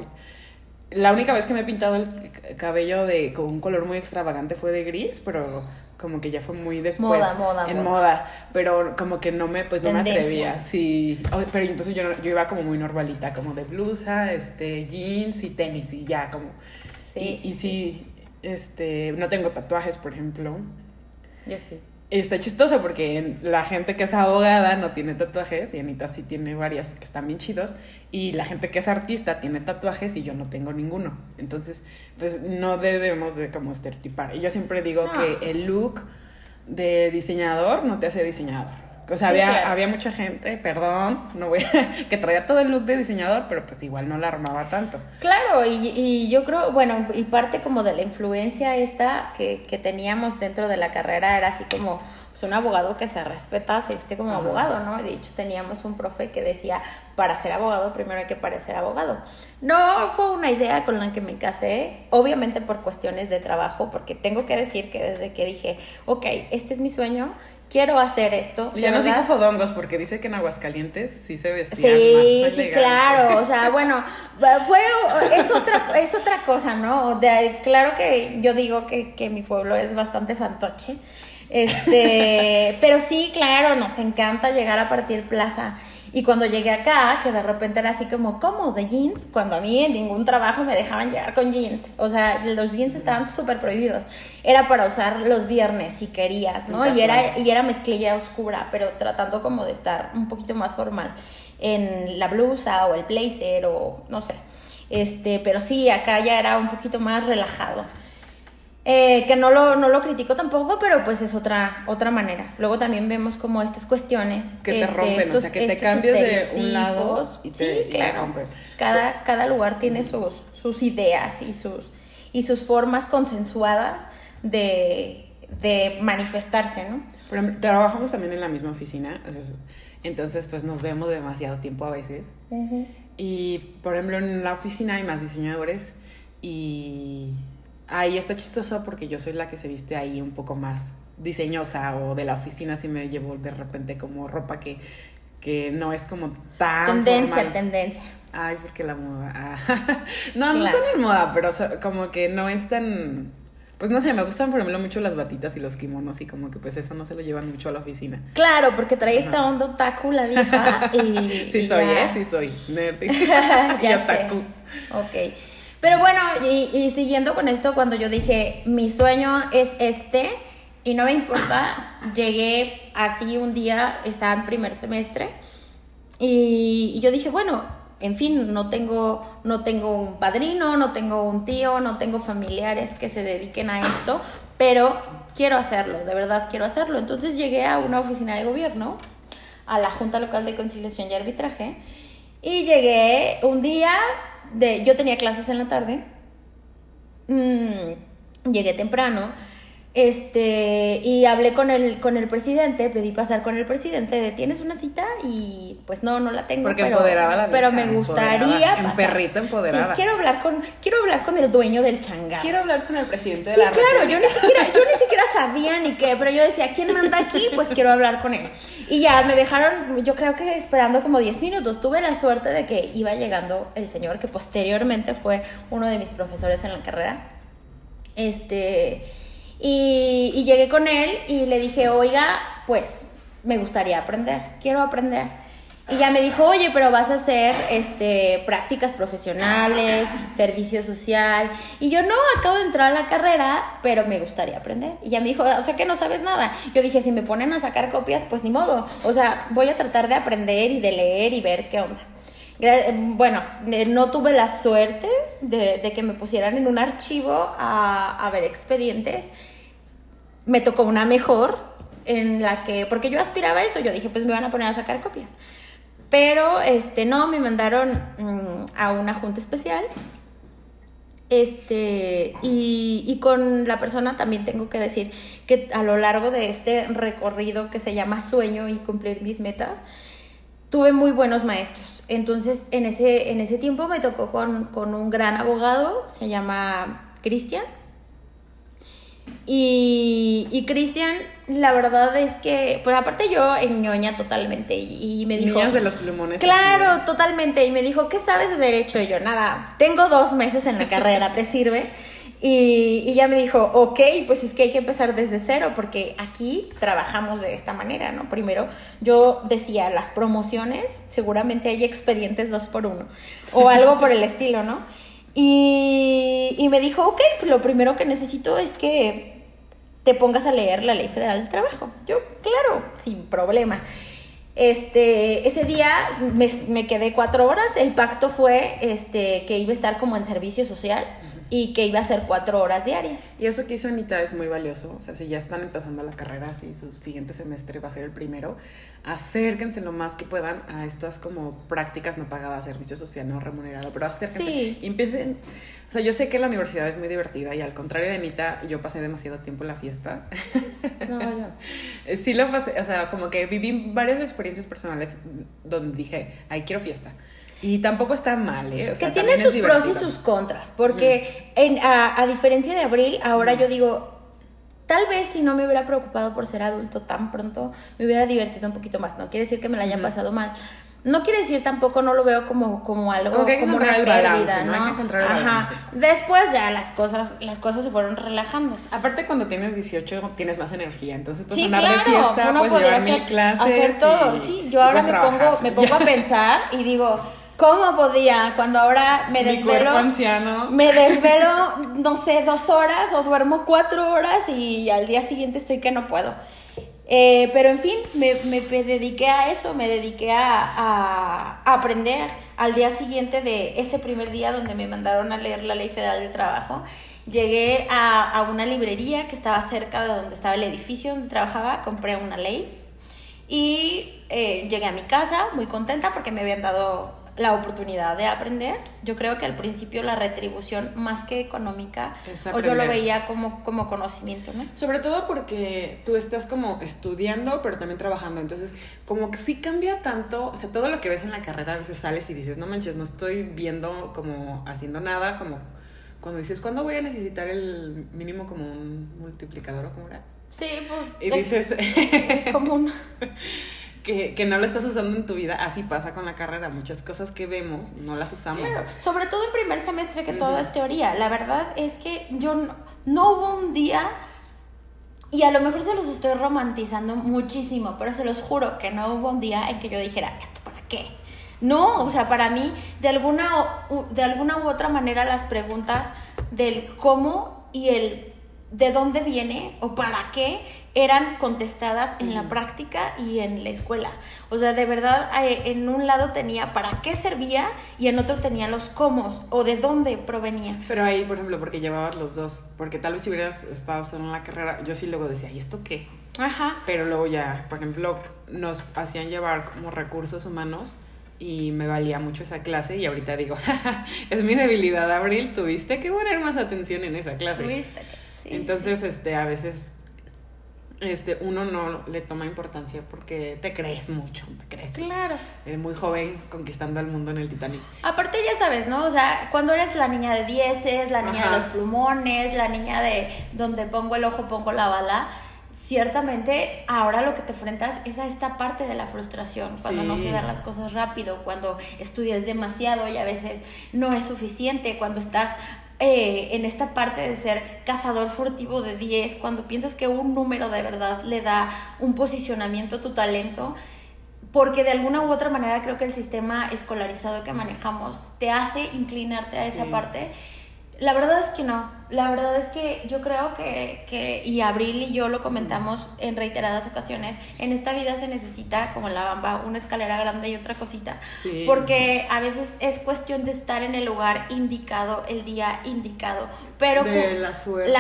La única vez que me he pintado el cabello de con un color muy extravagante fue de gris, pero como que ya fue muy después moda, moda, en moda. pero como que no me pues no me atrevía sí pero entonces yo, yo iba como muy normalita como de blusa este jeans y tenis y ya como sí y, y sí este, no tengo tatuajes, por ejemplo. Yo sí. Está chistoso porque la gente que es abogada no tiene tatuajes y Anita sí tiene varios que están bien chidos y la gente que es artista tiene tatuajes y yo no tengo ninguno. Entonces, pues no debemos de como estereotipar. Y yo siempre digo que el look de diseñador no te hace diseñador. O sea, había, había mucha gente, perdón, no voy que traía todo el look de diseñador, pero pues igual no la armaba tanto. Claro, y, y yo creo, bueno, y parte como de la influencia esta que, que teníamos dentro de la carrera era así como pues, un abogado que se respeta, se viste como abogado, ¿no? De hecho, teníamos un profe que decía, para ser abogado primero hay que parecer abogado. No fue una idea con la que me casé, obviamente por cuestiones de trabajo, porque tengo que decir que desde que dije, ok, este es mi sueño, quiero hacer esto. Y ya nos dijo fodongos porque dice que en Aguascalientes sí se vestían Sí, sí, claro, o sea, bueno, fue es otra es otra cosa, ¿no? De, claro que yo digo que, que mi pueblo es bastante fantoche. Este, pero sí, claro, nos encanta llegar a partir plaza. Y cuando llegué acá, que de repente era así como, ¿cómo? ¿De jeans? Cuando a mí en ningún trabajo me dejaban llegar con jeans. O sea, los jeans estaban súper prohibidos. Era para usar los viernes si querías, ¿no? Y era, y era mezclilla oscura, pero tratando como de estar un poquito más formal. en la blusa o el blazer o no sé. Este, pero sí, acá ya era un poquito más relajado. Eh, que no lo, no lo critico tampoco, pero pues es otra, otra manera. Luego también vemos como estas cuestiones. Que te este, rompen, o sea, que te cambias de un lado y te, sí, claro. rompen. Cada, cada lugar tiene sus, sus ideas y sus, y sus formas consensuadas de, de manifestarse, ¿no? Pero trabajamos también en la misma oficina, entonces pues nos vemos demasiado tiempo a veces. Y por ejemplo en la oficina hay más diseñadores y ahí está chistoso porque yo soy la que se viste ahí un poco más diseñosa o de la oficina si me llevo de repente como ropa que, que no es como tan tendencia tendencia ay porque la moda ah. no no tan en moda pero como que no es tan pues no sé, me gustan por ejemplo mucho las batitas y los kimonos y como que pues eso no se lo llevan mucho a la oficina. Claro, porque trae esta onda otaku la vieja y... sí soy, ¿eh? Sí soy, nerd ya otaku. Ok. Pero bueno, y, siguiendo con esto, cuando yo dije, mi sueño es este, y no me importa, llegué así un día, estaba en primer semestre, y, y yo dije, bueno, en fin, no tengo, no tengo un padrino, no tengo un tío, no tengo familiares que se dediquen a esto, pero quiero hacerlo, de verdad quiero hacerlo. Entonces llegué a una oficina de gobierno, a la Junta Local de Conciliación y Arbitraje, y llegué un día, de, yo tenía clases en la tarde, mm, llegué temprano, este, y hablé con el, con el presidente, pedí pasar con el presidente de tienes una cita y pues no, no la tengo. Porque pero, empoderada la Pero me gustaría pasar. perrita empoderada. quiero hablar con, quiero hablar con el dueño del changar. Quiero hablar con el presidente de sí, la claro, yo ni siquiera, yo ni siquiera sabía ni qué, pero yo decía, ¿quién manda aquí? Pues quiero hablar con él. Y ya me dejaron, yo creo que esperando como 10 minutos. Tuve la suerte de que iba llegando el señor, que posteriormente fue uno de mis profesores en la carrera. Este y, llegué con él y le dije, oiga, pues me gustaría aprender, quiero aprender. Y ya me dijo, oye, pero vas a hacer este, prácticas profesionales, servicio social. Y yo, no, acabo de entrar a la carrera, pero me gustaría aprender. Y ya me dijo, o sea que no sabes nada. Yo dije, si me ponen a sacar copias, pues ni modo. O sea, voy a tratar de aprender y de leer y ver qué onda. Bueno, eh, no tuve la suerte de, que me pusieran en un archivo a, a ver expedientes me tocó una mejor en la que, porque yo aspiraba a eso, yo dije, pues me van a poner a sacar copias. Pero, este, no, me mandaron mm, a una junta especial. Este, y, y, con la persona también tengo que decir que a lo largo de este recorrido que se llama sueño y cumplir mis metas, tuve muy buenos maestros. Entonces, en ese, en ese tiempo me tocó con, con un gran abogado, se llama Cristian y, y Cristian, la verdad es que, pues aparte yo en ñoña totalmente y, me dijo... Niñas de los plumones. Claro, totalmente. Y me dijo, ¿qué sabes de derecho? Y yo, nada, tengo dos meses en la carrera, ¿te sirve? Y, y ya me dijo, ok, pues es que hay que empezar desde cero, porque aquí trabajamos de esta manera, ¿no? Primero, yo decía, las promociones, seguramente hay expedientes dos por uno, o algo por el estilo, ¿no? Y, me dijo, ok, pues lo primero que necesito es que te pongas a leer la Ley Federal del Trabajo. Yo, claro, sin problema. Este, ese día me, me, quedé cuatro horas. El pacto fue este, que iba a estar como en servicio social y que iba a ser cuatro horas diarias. Y eso que hizo Anita es muy valioso. O sea, si ya están empezando la carrera, si su siguiente semestre va a ser el primero, acérquense lo más que puedan a estas como prácticas no pagadas, servicio social no remunerado, pero acérquense sí. y empiecen. O sea, yo sé que la universidad es muy divertida y al contrario de Anita, yo pasé demasiado tiempo en la fiesta. No, yo. sí lo pasé, o sea, como que viví varias experiencias personales donde dije, ay, quiero fiesta. Y tampoco está mal, ¿eh? O sea, que tiene sus pros y sus contras, porque en, a, a, diferencia de abril, ahora yo digo, tal vez si no me hubiera preocupado por ser adulto tan pronto, me hubiera divertido un poquito más, no quiere decir que me la haya pasado mal. No quiere decir tampoco, no lo veo como, como algo, como, como una pérdida, ¿no? Hay que Ajá. Después ya las cosas, las cosas se fueron relajando. Aparte cuando tienes 18 tienes más energía, entonces pues andar de fiesta, pues llevar mil clases. Hacer todo, sí, yo ahora me pongo, me pongo a pensar y digo, ¿Cómo podía? Cuando ahora me desvelo. anciano. Me desvelo, no sé, dos horas o duermo cuatro horas y al día siguiente estoy que no puedo. Eh, pero en fin, me, me, dediqué a eso, me dediqué a, a, aprender. Al día siguiente de ese primer día donde me mandaron a leer la Ley Federal del Trabajo, llegué a, a una librería que estaba cerca de donde estaba el edificio donde trabajaba, compré una ley y eh, llegué a mi casa muy contenta porque me habían dado la oportunidad de aprender. Yo creo que al principio la retribución más que económica, o yo lo veía como, como conocimiento, ¿no? Sobre todo porque tú estás como estudiando, pero también trabajando. Entonces, como que sí cambia tanto, o sea, todo lo que ves en la carrera a veces sales y dices, no manches, no estoy viendo como haciendo nada, como cuando dices, ¿cuándo voy a necesitar el mínimo como un multiplicador o como era? Sí, pues. Y dices. Es común. que, que, no lo estás usando en tu vida, así pasa con la carrera. Muchas cosas que vemos no las usamos. Sobre todo en primer semestre, que todo es teoría. La verdad es que yo no, no hubo un día. Y a lo mejor se los estoy romantizando muchísimo, pero se los juro que no hubo un día en que yo dijera, ¿esto para qué? No, o sea, para mí, de alguna, de alguna u otra manera, las preguntas del cómo y el de dónde viene o para qué eran contestadas en la práctica y en la escuela. O sea, de verdad, eh, en un lado tenía para qué servía y en otro tenía los cómo o de dónde provenía. Pero ahí, por ejemplo, porque llevabas los dos, porque tal vez si hubieras estado solo en la carrera, yo sí luego decía, ¿y esto qué? Ajá. Pero luego ya, por ejemplo, nos hacían llevar como recursos humanos y me valía mucho esa clase y ahorita digo, es mi debilidad, Abril, tuviste que poner más atención en esa clase. Tuviste entonces, este, a veces este, uno no le toma importancia porque te crees mucho, te crees. Claro. Eh, muy joven conquistando el mundo en el Titanic. Aparte ya sabes, ¿no? O sea, cuando eres la niña de dieces, la niña de los plumones, la niña de donde pongo el ojo, pongo la bala, ciertamente ahora lo que te enfrentas es a esta parte de la frustración, cuando no se dan las cosas rápido, cuando estudias demasiado y a veces no es suficiente, cuando estás eh, en esta parte de ser cazador furtivo de 10, cuando piensas que un número de verdad le da un posicionamiento a tu talento, porque de alguna u otra manera creo que el sistema escolarizado que manejamos te hace inclinarte a esa parte la verdad es que no. La verdad es que yo creo que, que, y Abril y yo lo comentamos en reiteradas ocasiones, en esta vida se necesita, como la bamba, una escalera grande y otra cosita. Porque a veces es cuestión de estar en el lugar indicado, el día indicado. Pero la,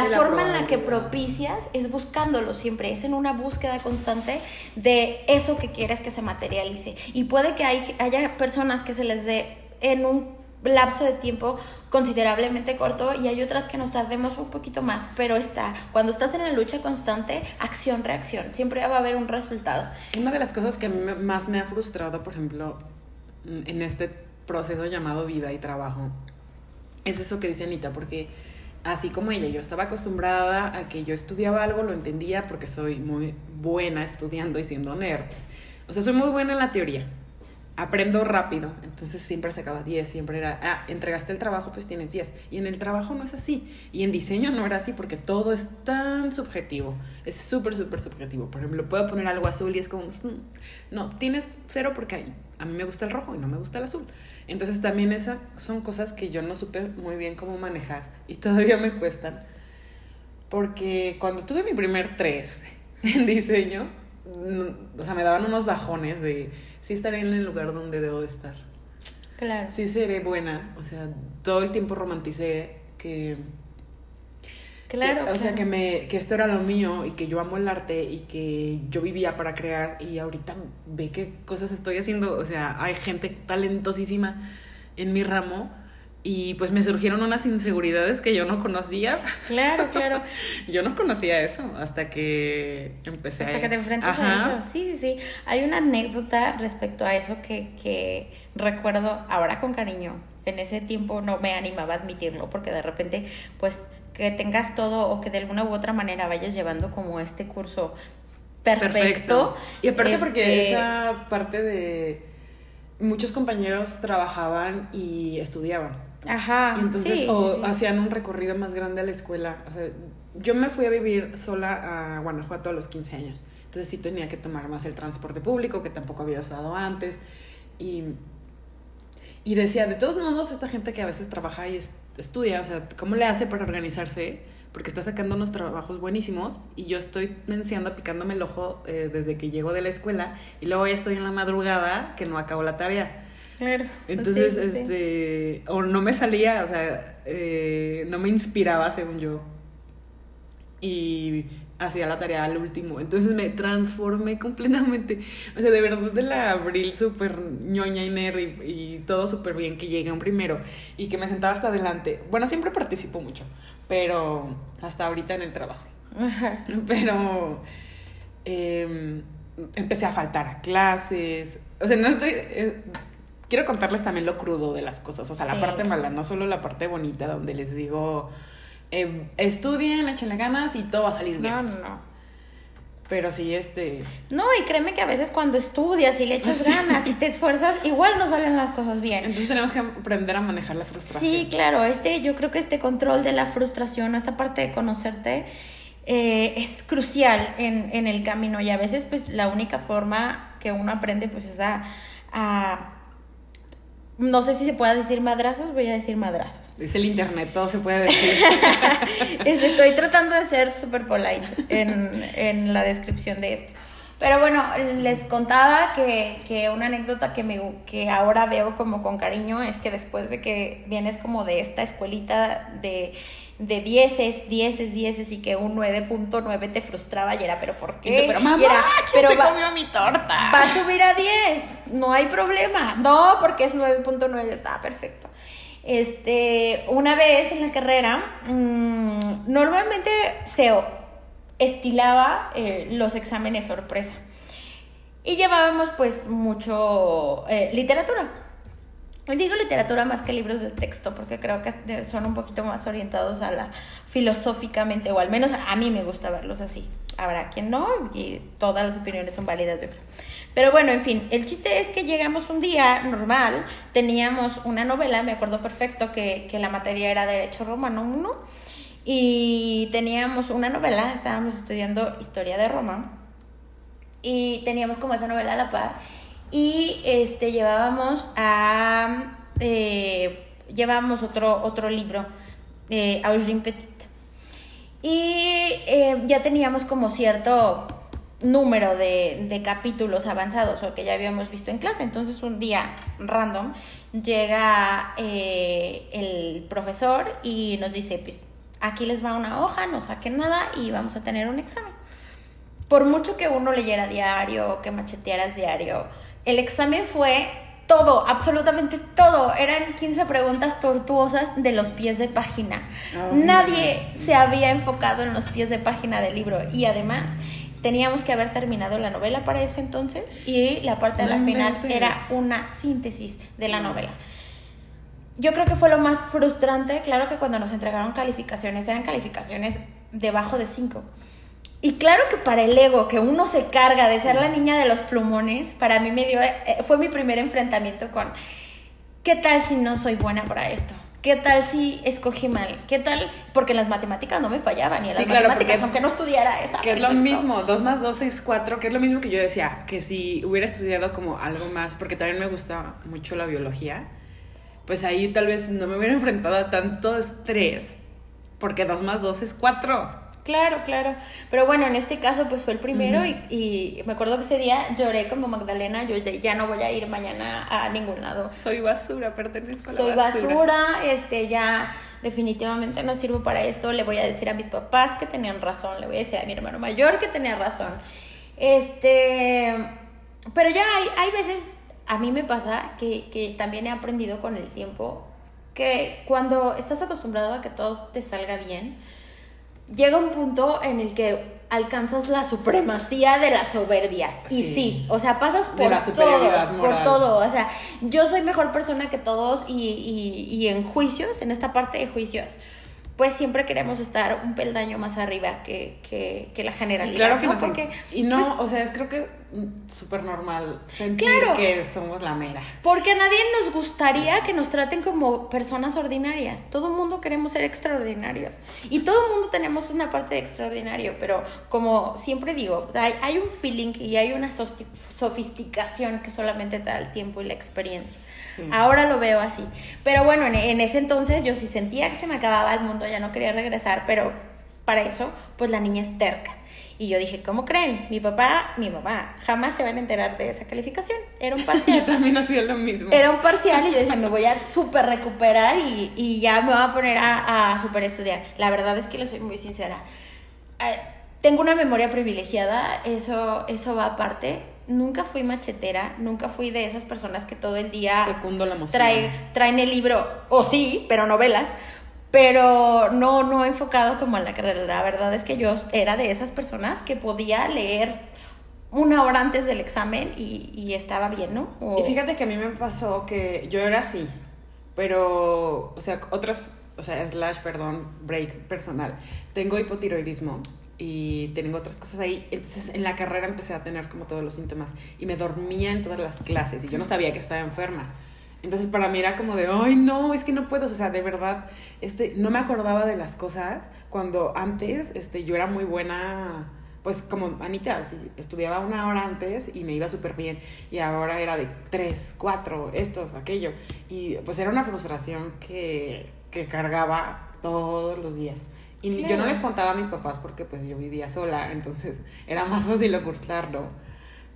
forma en la que propicias es buscándolo siempre, es en una búsqueda constante de eso que quieres que se materialice. Y puede que hay, haya personas que se les dé en un lapso de tiempo considerablemente corto y hay otras que nos tardemos un poquito más, pero está, cuando estás en la lucha constante, acción, reacción, siempre va a haber un resultado. Una de las cosas que más me ha frustrado, por ejemplo, en este proceso llamado vida y trabajo, es eso que dice Anita, porque así como ella, yo estaba acostumbrada a que yo estudiaba algo, lo entendía porque soy muy buena estudiando y siendo nerd. O sea, soy muy buena en la teoría, aprendo rápido, entonces siempre sacaba 10, siempre era, ah, entregaste el trabajo, pues tienes 10. Y en el trabajo no es así, y en diseño no era así porque todo es tan subjetivo, es súper, súper subjetivo. Por ejemplo, puedo poner algo azul y es como, mm, no, tienes cero porque a mí me gusta el rojo y no me gusta el azul. Entonces también esas son cosas que yo no supe muy bien cómo manejar y todavía me cuestan. Porque cuando tuve mi primer 3 en diseño, mm, o sea, me daban unos bajones de sí estaré en el lugar donde debo de estar. Claro. Sí seré buena. O sea, todo el tiempo romanticé que... Claro. o sea, que, me, que esto era lo mío y que yo amo el arte y que yo vivía para crear y ahorita ve qué cosas estoy haciendo. O sea, hay gente talentosísima en mi ramo y pues me surgieron unas inseguridades que yo no conocía. Claro, claro. yo no conocía eso hasta que empecé Hasta que te enfrentas a eso. Sí, sí, sí. Hay una anécdota respecto a eso que, que recuerdo ahora con cariño. En ese tiempo no me animaba a admitirlo porque de repente, pues, que tengas todo o que de alguna u otra manera vayas llevando como este curso perfecto. Y aparte porque este esa parte de muchos compañeros trabajaban y estudiaban. Ajá. Y entonces, o hacían un recorrido más grande a la escuela. O sea, yo me fui a vivir sola a Guanajuato a los 15 años. Entonces sí tenía que tomar más el transporte público, que tampoco había usado antes. Y, decía, de todos modos, esta gente que a veces trabaja y estudia, o sea, ¿cómo le hace para organizarse? porque está sacando unos trabajos buenísimos y yo estoy menciando, picándome el ojo eh, desde que llego de la escuela y luego ya estoy en la madrugada que no acabo la tarea. Claro. Entonces, este, o no me salía, o sea, eh, no me inspiraba según yo. Y hacía la tarea al último. Entonces me transformé completamente. O sea, de verdad de la abril súper ñoña y nerd y, todo súper bien que llegué un primero y que me sentaba hasta adelante. Bueno, siempre participo mucho, pero hasta ahorita en el trabajo. Pero em, empecé a faltar a clases. O sea, no estoy... Eh, quiero contarles también lo crudo de las cosas. O sea, la parte mala, no solo la parte bonita donde les digo eh, estudien, échenle ganas y todo va a salir bien. No, no, no. Pero sí, este... No, y créeme que a veces cuando estudias y le echas ganas y te esfuerzas, igual no salen las cosas bien. Entonces tenemos que aprender a manejar la frustración. Sí, claro, este, yo creo que este control de la frustración, esta parte de conocerte, eh, es crucial en, en, el camino y a veces pues la única forma que uno aprende pues es a no sé si se puede decir madrazos, voy a decir madrazos. Es el internet, todo se puede decir. Estoy tratando de ser súper polite en, la descripción de esto. Pero bueno, les contaba que, que, una anécdota que, me, que ahora veo como con cariño es que después de que vienes como de esta escuelita de de dieces, dieces, dieces y que un 9.9 te frustraba y era, pero ¿por qué? Pero mamá, ¿quién se comió mi torta? Va a subir a 10, no hay problema. No, porque es 9.9, está perfecto. Este, una vez en la carrera, mmm, normalmente se estilaba eh, los exámenes sorpresa. Y llevábamos pues mucho eh, literatura Digo literatura más que libros de texto porque creo que son un poquito más orientados a la filosóficamente o al menos a mí me gusta verlos así. Habrá quien no y todas las opiniones son válidas yo creo. Pero bueno, en fin, el chiste es que llegamos un día normal, teníamos una novela, me acuerdo perfecto que, que la materia era Derecho Romano 1 y teníamos una novela, estábamos estudiando Historia de Roma y teníamos como esa novela a la par y este, llevábamos a, eh, llevábamos otro, otro libro, eh, Petit. Y eh, ya teníamos como cierto número de, de, capítulos avanzados o que ya habíamos visto en clase. Entonces un día random llega eh, el profesor y nos dice, pues aquí les va una hoja, no saquen nada y vamos a tener un examen. Por mucho que uno leyera diario, que machetearas diario, el examen fue todo, absolutamente todo. Eran 15 preguntas tortuosas de los pies de página. Oh, Nadie se había enfocado en los pies de página del libro y además teníamos que haber terminado la novela para ese entonces y la parte de la final era una síntesis de la novela. Yo creo que fue lo más frustrante, claro que cuando nos entregaron calificaciones eran calificaciones debajo de 5 y claro que para el ego que uno se carga de ser la niña de los plumones, para mí me dio, eh, fue mi primer enfrentamiento con, ¿qué tal si no soy buena para esto? ¿Qué tal si escogí mal? ¿Qué tal? Porque las matemáticas no me fallaban y las matemáticas, aunque no estudiara, esa. Que es lo mismo, 2 más 2 es 4, que es lo mismo que yo decía, que si hubiera estudiado como algo más, porque también me gusta mucho la biología, pues ahí tal vez no me hubiera enfrentado a tanto estrés, porque 2 más 2 es 4. Claro, claro. Pero bueno, en este caso pues fue el primero y, me acuerdo que ese día lloré como Magdalena, yo ya no voy a ir mañana a ningún lado. Soy basura, pertenezco a la Soy basura. este ya definitivamente no sirvo para esto, le voy a decir a mis papás que tenían razón, le voy a decir a mi hermano mayor que tenía razón. Este, pero ya hay, hay veces, a mí me pasa que, que también he aprendido con el tiempo que cuando estás acostumbrado a que todo te salga bien, llega un punto en el que alcanzas la supremacía de la soberbia. Y sí, o sea, pasas por todos, por todo. O sea, yo soy mejor persona que todos y, y, y en juicios, en esta parte de juicios, pues siempre queremos estar un peldaño más arriba que, que, que la generalidad. claro que ¿no? Porque, y no, pues, o sea, es creo que súper normal sentir que somos la mera. Porque a nadie nos gustaría que nos traten como personas ordinarias. Todo el mundo queremos ser extraordinarios. Y todo el mundo tenemos una parte de extraordinario, pero como siempre digo, hay, hay un feeling y hay una sofisticación que solamente te da el tiempo y la experiencia. Ahora lo veo así. Pero bueno, en, ese entonces yo sí sentía que se me acababa el mundo, ya no quería regresar, pero para eso, pues la niña es terca. Y yo dije, ¿cómo creen? Mi papá, mi mamá, jamás se van a enterar de esa calificación. Era un parcial. yo también hacía lo mismo. Era un parcial y yo decía, me voy a súper recuperar y, y, ya me voy a poner a, a súper estudiar. La verdad es que le soy muy sincera. Eh, tengo una memoria privilegiada, eso, eso va aparte. Nunca fui machetera, nunca fui de esas personas que todo el día Secundo la emoción. trae, traen el libro, o sí, pero novelas pero no, no enfocado como en la carrera. La verdad es que yo era de esas personas que podía leer una hora antes del examen y, y estaba bien, ¿no? Y fíjate que a mí me pasó que yo era así, pero, o sea, otras, o sea, slash, perdón, break personal. Tengo hipotiroidismo y tengo otras cosas ahí. Entonces en la carrera empecé a tener como todos los síntomas y me dormía en todas las clases y yo no sabía que estaba enferma. Entonces para mí era como de, ay no, es que no puedo, o sea, de verdad, este, no me acordaba de las cosas cuando antes este, yo era muy buena, pues como Anita, estudiaba una hora antes y me iba súper bien y ahora era de tres, cuatro, estos, aquello. Y pues era una frustración que, que cargaba todos los días. Y yo no les contaba a mis papás porque pues yo vivía sola, entonces era más fácil ocultarlo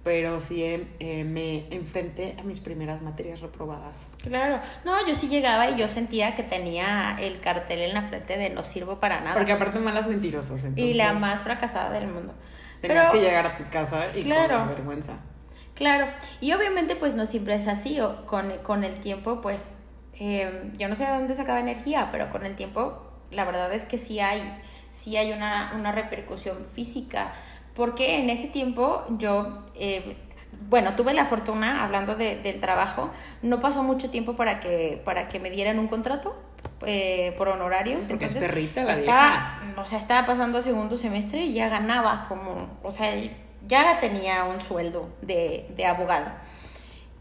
pero sí eh, me enfrenté a mis primeras materias reprobadas. Claro, no, yo sí llegaba y yo sentía que tenía el cartel en la frente de no sirvo para nada. Porque aparte malas mentirosas. Entonces, y la más fracasada del mundo. Tenías que llegar a tu casa y claro, con vergüenza. Claro, y obviamente pues no siempre es así, o con, con el tiempo pues, eh, yo no sé de dónde sacaba energía, pero con el tiempo la verdad es que sí hay, sí hay una, una repercusión física porque en ese tiempo yo, eh, bueno, tuve la fortuna, hablando del trabajo, no pasó mucho tiempo para que, para que me dieran un contrato eh, por honorarios. Porque es perrita la estaba, O sea, estaba pasando segundo semestre y ya ganaba como, o sea, ya tenía un sueldo de, de abogado.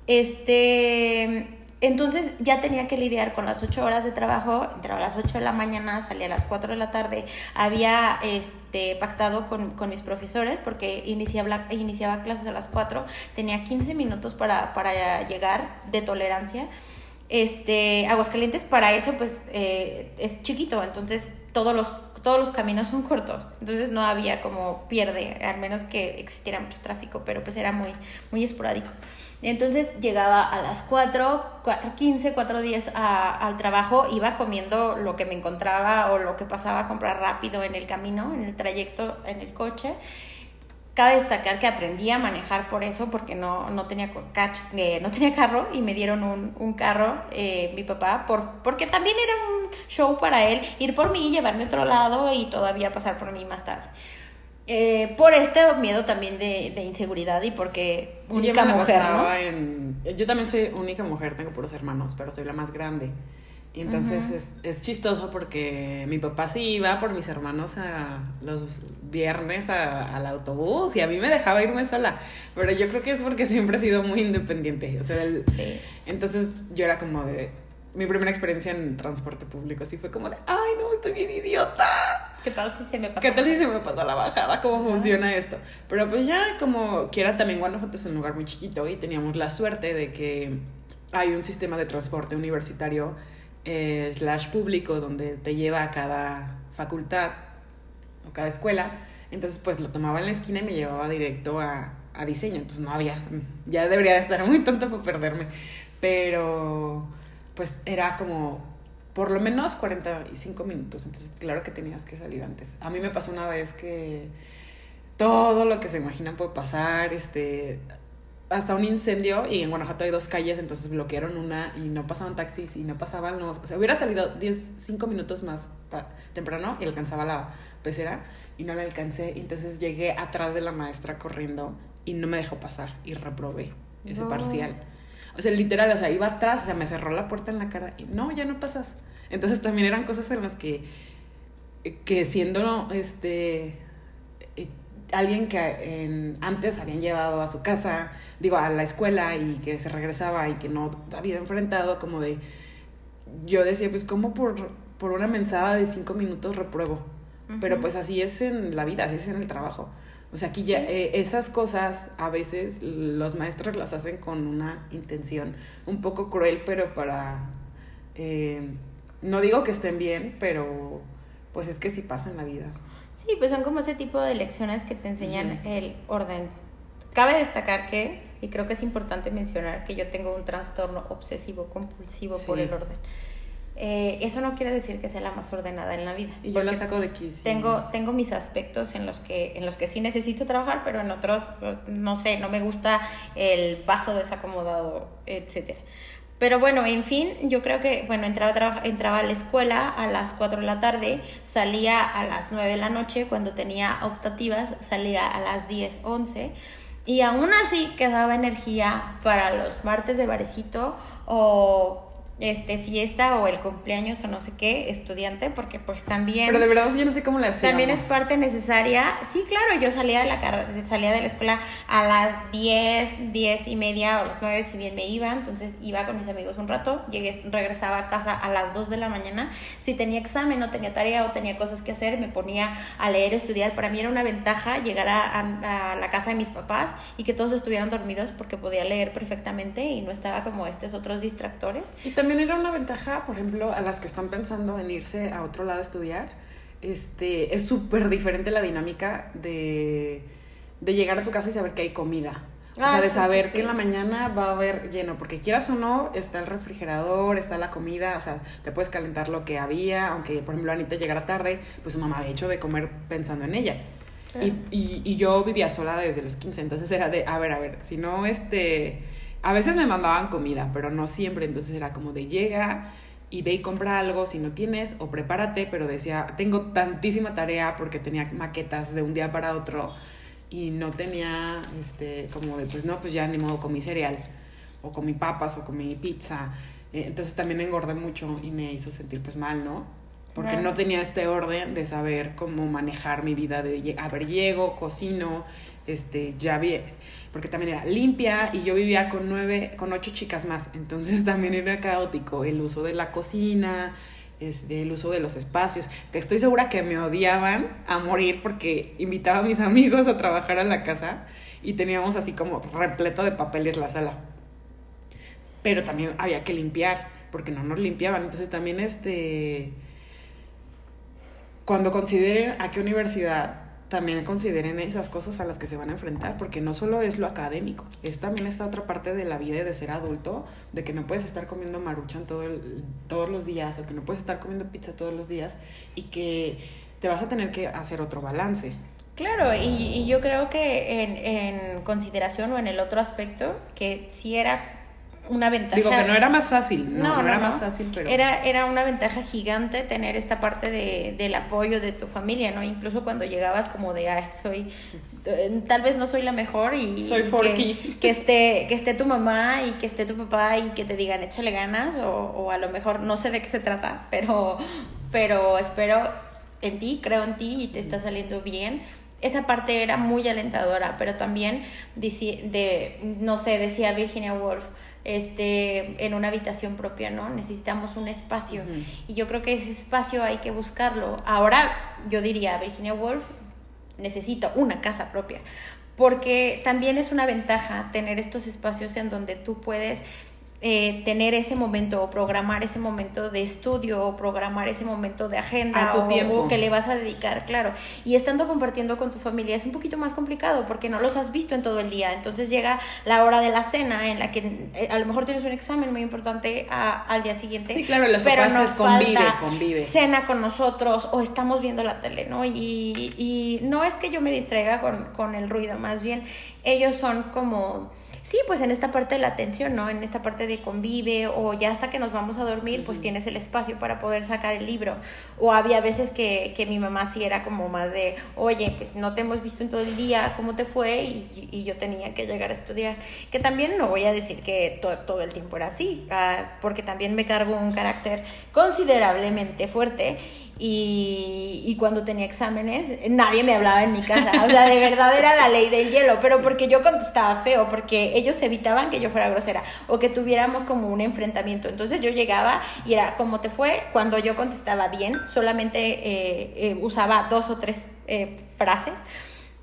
Este entonces ya tenía que lidiar con las ocho horas de trabajo, entraba a las 8 de la mañana, salía a las 4 de la tarde, había este, pactado con, mis profesores porque iniciaba, iniciaba clases a las 4, tenía 15 minutos para, para llegar de tolerancia. Este, Aguascalientes para eso pues eh, es chiquito, entonces todos los todos los caminos son cortos, entonces no había como pierde, al menos que existiera mucho tráfico, pero pues era muy, muy esporádico. Entonces llegaba a las 4, 4.15, 4.10 al trabajo, iba comiendo lo que me encontraba o lo que pasaba a comprar rápido en el camino, en el trayecto, en el coche. Cabe destacar que aprendí a manejar por eso, porque no, no, tenía, eh, no tenía carro y me dieron un, un carro eh, mi papá, por, porque también era un show para él ir por mí, llevarme a otro lado y todavía pasar por mí más tarde. Eh, por este miedo también de, de inseguridad y porque única mujer, ¿no? yo también soy única mujer, tengo puros hermanos, pero soy la más grande. Y entonces es, es, chistoso porque mi papá sí iba por mis hermanos a los viernes al autobús y a mí me dejaba irme sola. Pero yo creo que es porque siempre he sido muy independiente. O sea, entonces yo era como de... Mi primera experiencia en transporte público así fue como de, ay, no, estoy bien idiota. ¿Qué tal si se me pasó? ¿Qué tal si se me pasó la bajada? ¿Cómo funciona esto? Pero pues ya como quiera también Guanajuato es un lugar muy chiquito y teníamos la suerte de que hay un sistema de transporte universitario eh, slash público donde te lleva a cada facultad o cada escuela. Entonces pues lo tomaba en la esquina y me llevaba directo a, a diseño. Entonces no había, ya debería de estar muy tonto para perderme. Pero pues era como por lo menos 45 minutos. Entonces, claro que tenías que salir antes. A mí me pasó una vez que todo lo que se imaginan puede pasar, este, hasta un incendio y en Guanajuato hay dos calles, entonces bloquearon una y no pasaban taxis y no pasaban los, o sea, hubiera salido 10, 5 minutos más temprano y alcanzaba la pecera y no la alcancé, entonces llegué atrás de la maestra corriendo y no me dejó pasar y reprobé ese parcial. O sea, literal, o sea, iba atrás, o sea, me cerró la puerta en la cara y no, ya no pasas. Entonces también eran cosas en las que, que siendo este alguien que en, antes habían llevado a su casa, digo, a la escuela y que se regresaba y que no había enfrentado, como de, yo decía, pues, ¿cómo por, por una mensada de cinco minutos repruebo? Pero pues así es en la vida, así es en el trabajo. O sea, aquí ya eh, esas cosas a veces los maestros las hacen con una intención un poco cruel, pero para... Eh, no digo que estén bien, pero pues es que sí pasa en la vida. Sí, pues son como ese tipo de lecciones que te enseñan el orden. Cabe destacar que, y creo que es importante mencionar, que yo tengo un trastorno obsesivo compulsivo por el orden. Eh, eso no quiere decir que sea la más ordenada en la vida. Y yo la saco de aquí. Tengo, tengo mis aspectos en los, que, en los que sí necesito trabajar, pero en otros, pues, no sé, no me gusta el vaso desacomodado, etcétera. Pero bueno, en fin, yo creo que, bueno, entraba, entraba a la escuela a las 4 de la tarde, salía a las 9 de la noche, cuando tenía optativas salía a las 10, 11, y aún así quedaba energía para los martes de barecito o este fiesta o el cumpleaños o no sé qué estudiante porque pues también pero de verdad yo no sé cómo le hacíamos. también es parte necesaria. Sí claro yo salía de la salía de la escuela a las 10 10 y media o las 9 si bien me iba. Entonces iba con mis amigos un rato llegué regresaba a casa a las 2 de la mañana. Si tenía examen no tenía tarea o tenía cosas que hacer me ponía a leer o estudiar. Para mí era una ventaja llegar a, a, a la casa de mis papás y que todos estuvieran dormidos porque podía leer perfectamente y no estaba como estos otros distractores. Y también era una ventaja, por ejemplo, a las que están pensando en irse a otro lado a estudiar. Este, es súper diferente la dinámica de, de, llegar a tu casa y saber que hay comida. o sea, ah, de saber que en la mañana va a haber lleno, porque quieras o no, está el refrigerador, está la comida, o sea, te puedes calentar lo que había, aunque, por ejemplo, Anita llegara tarde, pues su mamá había hecho de comer pensando en ella. Y, y, y, yo vivía sola desde los 15, entonces era de, a ver, a ver, si no, este, a veces me mandaban comida, pero no siempre, entonces era como de llega y ve y compra algo si no tienes o prepárate, pero decía, tengo tantísima tarea porque tenía maquetas de un día para otro y no tenía, este, como de, pues no, pues ya ni modo con mi cereal o con mi papas o con mi pizza. Eh, entonces también engordé mucho y me hizo sentir pues mal, ¿no? Porque no tenía este orden de saber cómo manejar mi vida, de, a ver, llego, cocino, este, ya vi, porque también era limpia y yo vivía con nueve, con ocho chicas más, entonces también era caótico el uso de la cocina, este, el uso de los espacios, que estoy segura que me odiaban a morir porque invitaba a mis amigos a trabajar a la casa y teníamos así como repleto de papeles la sala. Pero también había que limpiar, porque no nos limpiaban, entonces también este cuando consideren a qué universidad también consideren esas cosas a las que se van a enfrentar, porque no solo es lo académico, es también esta otra parte de la vida y de ser adulto, de que no puedes estar comiendo maruchan todo todos los días o que no puedes estar comiendo pizza todos los días y que te vas a tener que hacer otro balance. Claro, y, y yo creo que en, en consideración o en el otro aspecto, que si era una ventaja. Digo que no era más fácil, no, no, era más fácil, pero. Era, era una ventaja gigante tener esta parte de, del apoyo de tu familia, ¿no? Incluso cuando llegabas como de, ay, soy. Eh, tal vez no soy la mejor y. Soy que, que, esté, que esté tu mamá y que esté tu papá y que te digan, échale ganas, o, o a lo mejor no sé de qué se trata, pero, pero espero en ti, creo en ti y te está saliendo bien esa parte era muy alentadora, pero también de, no sé, decía Virginia Woolf, este, en una habitación propia, ¿no? Necesitamos un espacio. Y yo creo que ese espacio hay que buscarlo. Ahora, yo diría, Virginia Woolf, necesito una casa propia. Porque también es una ventaja tener estos espacios en donde tú puedes eh, tener ese momento o programar ese momento de estudio o programar ese momento de agenda o, tiempo. que le vas a dedicar, claro. Y estando compartiendo con tu familia es un poquito más complicado porque no los has visto en todo el día. Entonces llega la hora de la cena en la que eh, a lo mejor tienes un examen muy importante al día siguiente. Sí, claro, los pero papás convive, convive. Cena con nosotros o estamos viendo la tele, ¿no? Y, y no es que yo me distraiga con, con el ruido, más bien ellos son como Sí, pues en esta parte de la atención, ¿no? En esta parte de convive o ya hasta que nos vamos a dormir, pues tienes el espacio para poder sacar el libro. O había veces que, que mi mamá sí era como más de, oye, pues no te hemos visto en todo el día, ¿cómo te fue? Y, y yo tenía que llegar a estudiar. Que también no voy a decir que todo, todo el tiempo era así, ah, porque también me cargo un carácter considerablemente fuerte y, cuando tenía exámenes nadie me hablaba en mi casa. O sea, de verdad era la ley del hielo, pero porque yo contestaba feo, porque ellos evitaban que yo fuera grosera o que tuviéramos como un enfrentamiento. Entonces yo llegaba y era, ¿cómo te fue? Cuando yo contestaba bien, solamente eh, eh, usaba dos o tres eh, frases,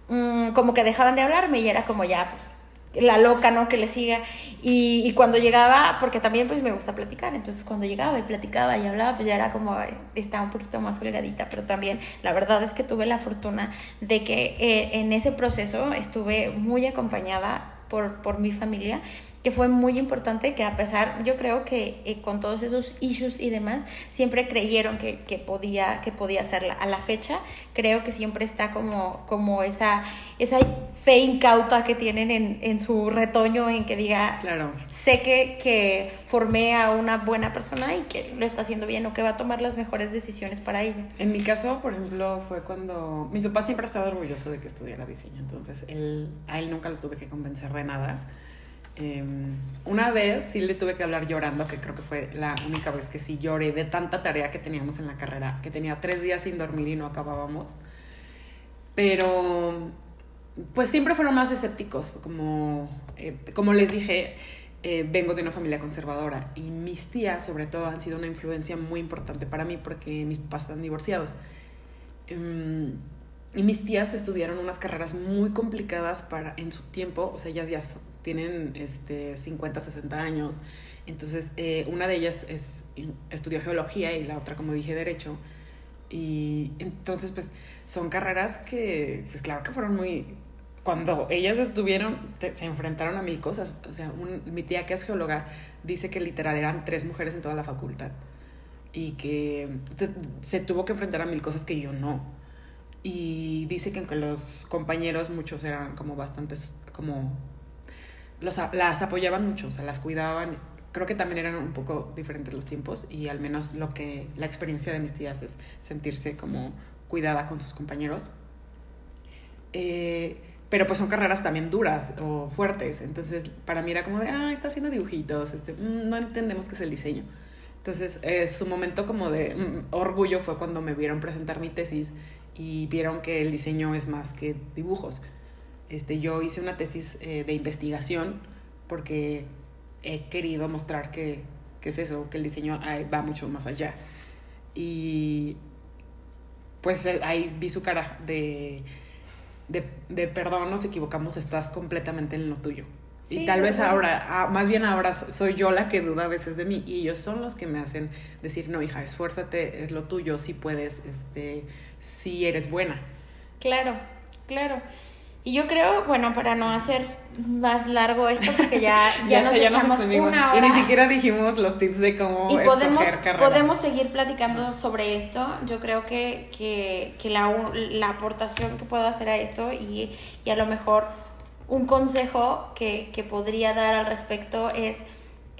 mm, como que dejaban de hablarme y era como ya, pues la loca, ¿no? Que le siga. Y, y, cuando llegaba, porque también pues me gusta platicar, entonces cuando llegaba y platicaba y hablaba, pues ya era como, estaba un poquito más holgadita, pero también la verdad es que tuve la fortuna de que eh, en ese proceso estuve muy acompañada por, por mi familia que fue muy importante, que a pesar, yo creo que eh, con todos esos issues y demás, siempre creyeron que, que, podía, que podía hacerla. A la fecha, creo que siempre está como, como esa, esa fe incauta que tienen en, en su retoño, en que diga, claro. sé que, que formé a una buena persona y que lo está haciendo bien o que va a tomar las mejores decisiones para ello. En mi caso, por ejemplo, fue cuando mi papá siempre ha estado orgulloso de que estudiara diseño, entonces él, a él nunca lo tuve que convencer de nada Em, una vez sí le tuve que hablar llorando, que creo que fue la única vez que sí lloré de tanta tarea que teníamos en la carrera, que tenía tres días sin dormir y no acabábamos. Pero, pues siempre fueron más escépticos, como, eh, como les dije, eh, vengo de una familia conservadora y mis tías sobre todo han sido una influencia muy importante para mí porque mis papás están divorciados. Em, y mis tías estudiaron unas carreras muy complicadas para en su tiempo, o sea, ellas ya tienen este, 50, 60 años. Entonces, eh, una de ellas es, estudió geología y la otra, como dije, derecho. Y entonces, pues, son carreras que, pues, claro que fueron muy... Cuando ellas estuvieron, se enfrentaron a mil cosas. O sea, mi tía que es geóloga dice que literal eran tres mujeres en toda la facultad. Y que se, se tuvo que enfrentar a mil cosas que yo no. Y dice que aunque los compañeros, muchos eran como bastantes, como las apoyaban mucho, o sea, las cuidaban. Creo que también eran un poco diferentes los tiempos y al menos lo que la experiencia de mis tías es sentirse como cuidada con sus compañeros. Eh, pero pues son carreras también duras o fuertes, entonces para mí era como de, ah, está haciendo dibujitos, este, mm, no entendemos qué es el diseño. Entonces eh, su momento como de mm, orgullo fue cuando me vieron presentar mi tesis y vieron que el diseño es más que dibujos. Este, yo hice una tesis eh, de investigación porque he querido mostrar que, que, es eso, que el diseño va mucho más allá. Y pues eh, ahí vi su cara de, de, de, perdón, nos equivocamos, estás completamente en lo tuyo. y tal vez ahora, ah, más bien ahora soy yo la que duda a veces de mí y ellos son los que me hacen decir, no, hija, esfuérzate, es lo tuyo, si puedes, este, si eres buena. Claro, claro. Y yo creo, bueno, para no hacer más largo esto, porque ya, ya, nos echamos una hora. Y ni siquiera dijimos los tips de cómo y podemos, podemos seguir platicando sobre esto. Yo creo que, que, que la, la, aportación que puedo hacer a esto y, y a lo mejor un consejo que, que, podría dar al respecto es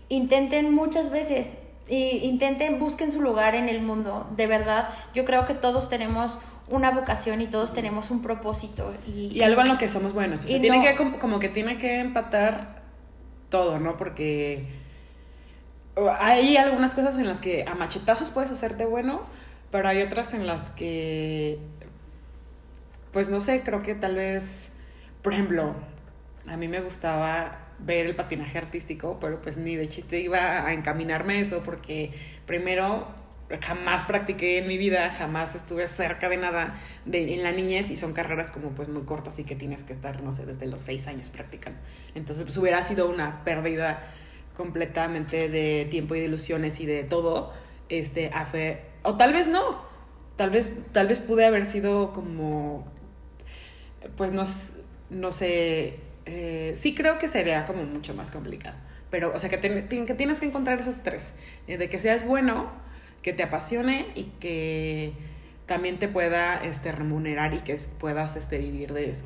intenten muchas veces, intenten, busquen su lugar en el mundo. De verdad, yo creo que todos tenemos una vocación y todos tenemos un propósito. Y, algo en lo que somos buenos. O sea, tiene que, como, que tiene que empatar todo, ¿no? Porque hay algunas cosas en las que a machetazos puedes hacerte bueno, pero hay otras en las que, pues no sé, creo que tal vez, por ejemplo, a mí me gustaba ver el patinaje artístico, pero pues ni de chiste iba a encaminarme eso porque primero jamás practiqué en mi vida, jamás estuve cerca de nada de, en la niñez y son carreras como pues muy cortas y que tienes que estar, no sé, desde los seis años practicando. Entonces pues hubiera sido una pérdida completamente de tiempo y de ilusiones y de todo, este, a fe, o tal vez no, tal vez, tal vez pude haber sido como, pues no, no sé, eh, sí creo que sería como mucho más complicado. Pero, o sea, que, que tienes que encontrar esas tres. Eh, de que seas bueno, que te apasione y que también te pueda este, remunerar y que puedas este, vivir de eso.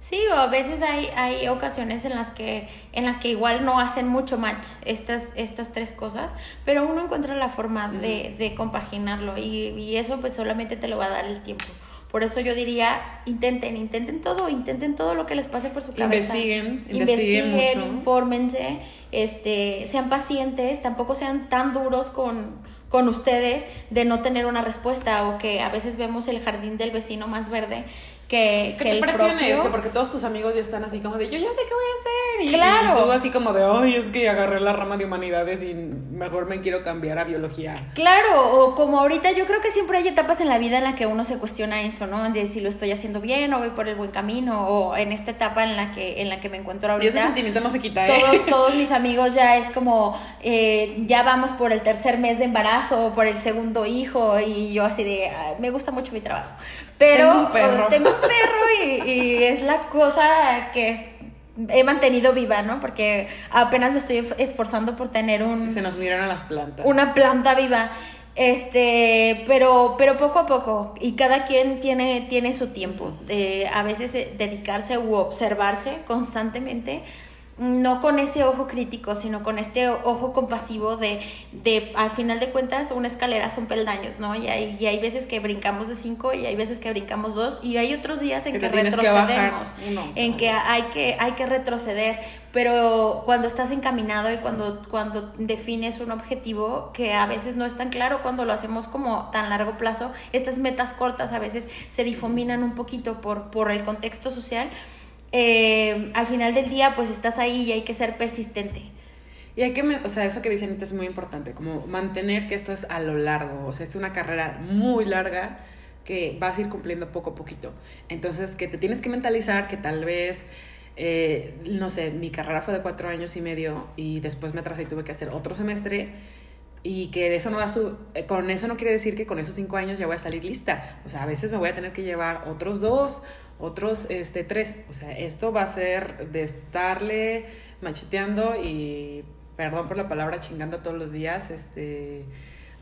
Sí, o a veces hay, hay ocasiones en las que en las que igual no hacen mucho match estas, estas tres cosas, pero uno encuentra la forma de, de, compaginarlo y, y, eso pues solamente te lo va a dar el tiempo. Por eso yo diría, intenten, intenten todo, intenten todo lo que les pase por su cabeza. Investiguen, investiguen, investiguen infórmense, este, sean pacientes, tampoco sean tan duros con con ustedes de no tener una respuesta o que a veces vemos el jardín del vecino más verde que, que, te presiones, que porque todos tus amigos ya están así como de yo ya sé qué voy a hacer. Y, claro. Y tú así como de, ay, es que agarré la rama de humanidades y mejor me quiero cambiar a biología. Claro, o como ahorita yo creo que siempre hay etapas en la vida en la que uno se cuestiona eso, ¿no? De si lo estoy haciendo bien o voy por el buen camino o en esta etapa en la que, en la que me encuentro ahorita. Y ese sentimiento no se quita, ¿eh? Todos, todos mis amigos ya es como, eh, ya vamos por el tercer mes de embarazo, por el segundo hijo y yo así de, me gusta mucho mi trabajo. Pero tengo un perro, tengo un perro y, es la cosa que he mantenido viva, ¿no? Porque apenas me estoy esforzando por tener un... Se nos miran a las plantas. Una planta viva. Este, pero, pero poco a poco, y cada quien tiene, tiene su tiempo. de a veces eh, dedicarse u observarse constantemente no con ese ojo crítico, sino con este ojo compasivo de, de al final de cuentas, una escalera son peldaños, ¿no? Y hay, y hay veces que brincamos de cinco y hay veces que brincamos dos y hay otros días en que, retrocedemos, en que hay que, hay que retroceder, pero cuando estás encaminado y cuando, cuando defines un objetivo que a veces no es tan claro, cuando lo hacemos como tan largo plazo, estas metas cortas a veces se difuminan un poquito por, por el contexto social, eh, al final del día pues estás ahí y hay que ser persistente. Y hay que, o sea, eso que dicen es muy importante, como mantener que esto es a lo largo, o sea, es una carrera muy larga que vas a ir cumpliendo poco a poquito. Entonces, que te tienes que mentalizar que tal vez, eh, no sé, mi carrera fue de cuatro años y medio y después me atrasé y tuve que hacer otro semestre y que eso no va su, eh, con eso no quiere decir que con esos cinco años ya voy a salir lista. O sea, a veces me voy a tener que llevar otros dos otros este, tres. O sea, esto va a ser de estarle macheteando y, perdón por la palabra, chingando todos los días, este,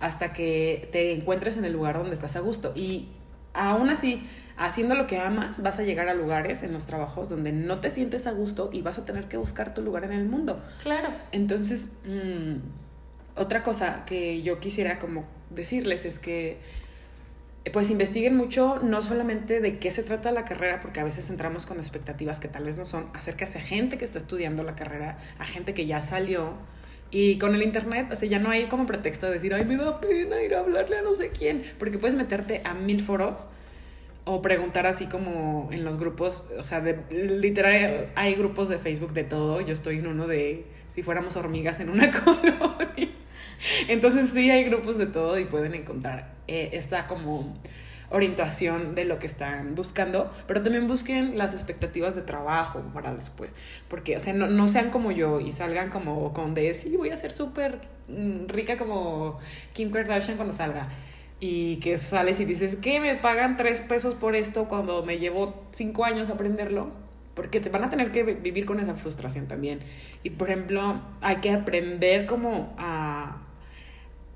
hasta que te encuentres en el lugar donde estás a gusto. Y aún así, haciendo lo que amas, vas a llegar a lugares en los trabajos donde no te sientes a gusto y vas a tener que buscar tu lugar en el mundo. Claro. Entonces, mm, otra cosa que yo quisiera como decirles es que pues investiguen mucho, no solamente de qué se trata la carrera, porque a veces entramos con expectativas que tal vez no son, acérquese a gente que está estudiando la carrera, a gente que ya salió. Y con el internet, o ya no hay como pretexto de decir, ay, me da pena ir a hablarle a no sé quién, porque puedes meterte a mil foros o preguntar así como en los grupos, o sea, de, literal hay grupos de Facebook de todo, yo estoy en uno de si fuéramos hormigas en una colonia. Entonces sí hay grupos de todo y pueden encontrar eh, esta como orientación de lo que están buscando, pero también busquen las expectativas de trabajo para después, porque, o sea, no, no sean como yo y salgan como con de, sí, voy a ser súper mm, rica como Kim Kardashian cuando salga, y que sales y dices, ¿qué? ¿Me pagan tres pesos por esto cuando me llevo cinco años aprenderlo? Porque te van a tener que vivir con esa frustración también. Y, por ejemplo, hay que aprender como a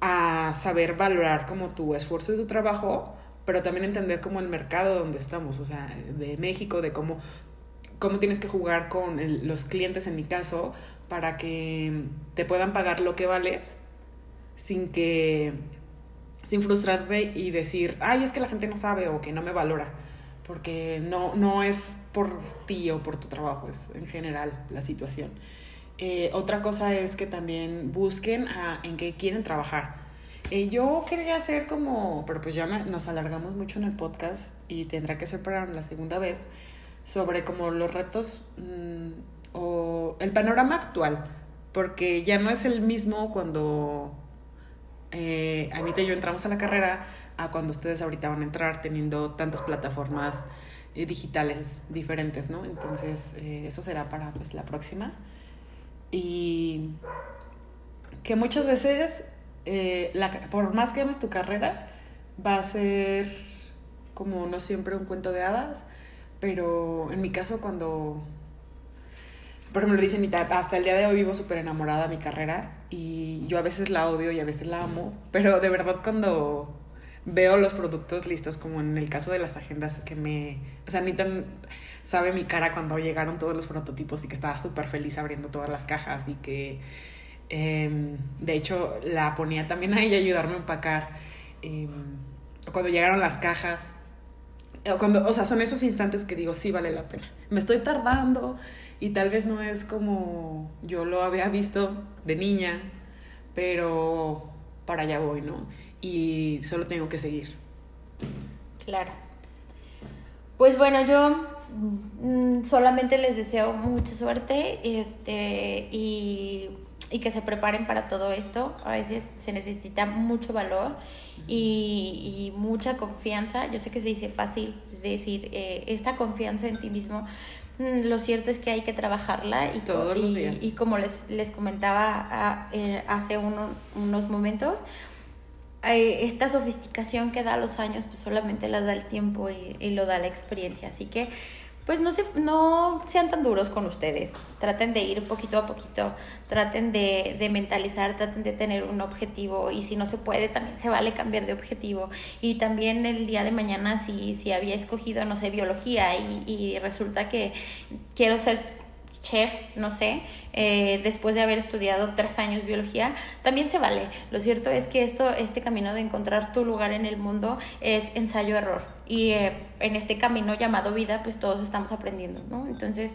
a saber valorar como tu esfuerzo y tu trabajo, pero también entender como el mercado donde estamos, o sea, de México, de cómo, cómo tienes que jugar con los clientes en mi caso para que te puedan pagar lo que vales sin que sin frustrarte y decir, ay, es que la gente no sabe o que no me valora, porque no, no es por ti o por tu trabajo, es en general la situación. Eh, otra cosa es que también busquen a, en qué quieren trabajar. Eh, yo quería hacer como, pero pues ya nos alargamos mucho en el podcast y tendrá que ser para la segunda vez, sobre como los retos mm, o el panorama actual, porque ya no es el mismo cuando eh, Anita y yo entramos a la carrera a cuando ustedes ahorita van a entrar teniendo tantas plataformas eh, digitales diferentes, ¿no? Entonces, eso será para pues la próxima. Y que muchas veces, eh, la, por más que ames tu carrera, va a ser como no siempre un cuento de hadas, pero en mi caso cuando, por ejemplo, dicen, hasta el día de hoy vivo súper enamorada de mi carrera y yo a veces la odio y a veces la amo, pero de verdad cuando veo los productos listos, como en el caso de las agendas que me, o sea, ni tan sabe mi cara cuando llegaron todos los prototipos y que estaba súper feliz abriendo todas las cajas y que em, de hecho la ponía también a ella ayudarme a empacar. Em, cuando llegaron las cajas, o, cuando, o sea, son esos instantes que digo, sí vale la pena. Me estoy tardando y tal vez no es como yo lo había visto de niña, pero para allá voy, ¿no? Y solo tengo que seguir. Claro. Pues bueno, yo solamente les deseo mucha suerte este, y, y, que se preparen para todo esto. A veces se necesita mucho valor y, y mucha confianza. Yo sé que se dice fácil decir eh, esta confianza en ti mismo. Mm, lo cierto es que hay que trabajarla y, Todos los días. y como les, les comentaba eh, hace uno, unos momentos, eh, esta sofisticación que da los años, pues solamente las da el tiempo y, lo da la experiencia. Así que, pues no, se, no sean tan duros con ustedes. Traten de ir poquito a poquito, traten de, de, mentalizar, traten de tener un objetivo y si no se puede, también se vale cambiar de objetivo. Y también el día de mañana, si, si había escogido, no sé, biología y, y resulta que quiero ser chef, no sé, eh, después de haber estudiado tres años biología, también se vale. Lo cierto es que esto, este camino de encontrar tu lugar en el mundo es ensayo-error. Y eh, en este camino llamado vida, pues todos estamos aprendiendo, ¿no? Entonces,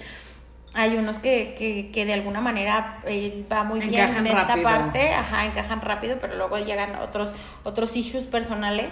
hay unos que, que, que de alguna manera eh, va muy bien en esta parte, ajá, encajan rápido, pero luego llegan otros, otros issues personales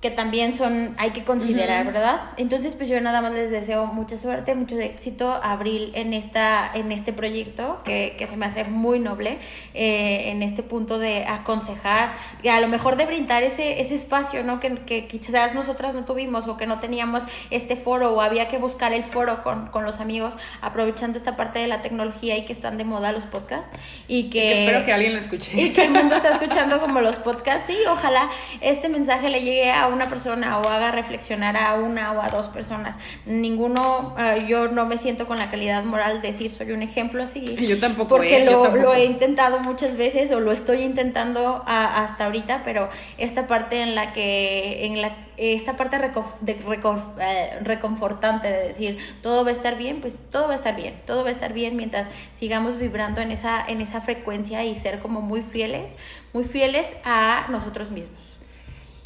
que también son, hay que considerar, ¿verdad? Entonces, pues yo nada más les deseo mucha suerte, mucho éxito, Abril, en, esta, en este proyecto que, que se me hace muy noble, eh, en este punto de aconsejar, y a lo mejor de brindar ese, ese espacio, ¿no? Que, que, quizás nosotras no tuvimos o que no teníamos este foro o había que buscar el foro con, con los amigos, aprovechando esta parte de la tecnología y que están de moda los podcasts. Y que, espero que alguien lo escuche. Y que el mundo está escuchando como los podcasts. Sí, ojalá este mensaje le llegue a una persona o haga reflexionar a una o a dos personas. Ninguno, uh, yo no me siento con la calidad moral de decir soy un ejemplo así. Yo tampoco. Porque eh, lo, yo tampoco. lo, he intentado muchas veces o lo estoy intentando a, hasta ahorita, pero esta parte en la que, en la esta parte de eh, reconfortante de decir todo va a estar bien, pues todo va a estar bien, todo va a estar bien mientras sigamos vibrando en esa, en esa frecuencia y ser como muy fieles, muy fieles a nosotros mismos.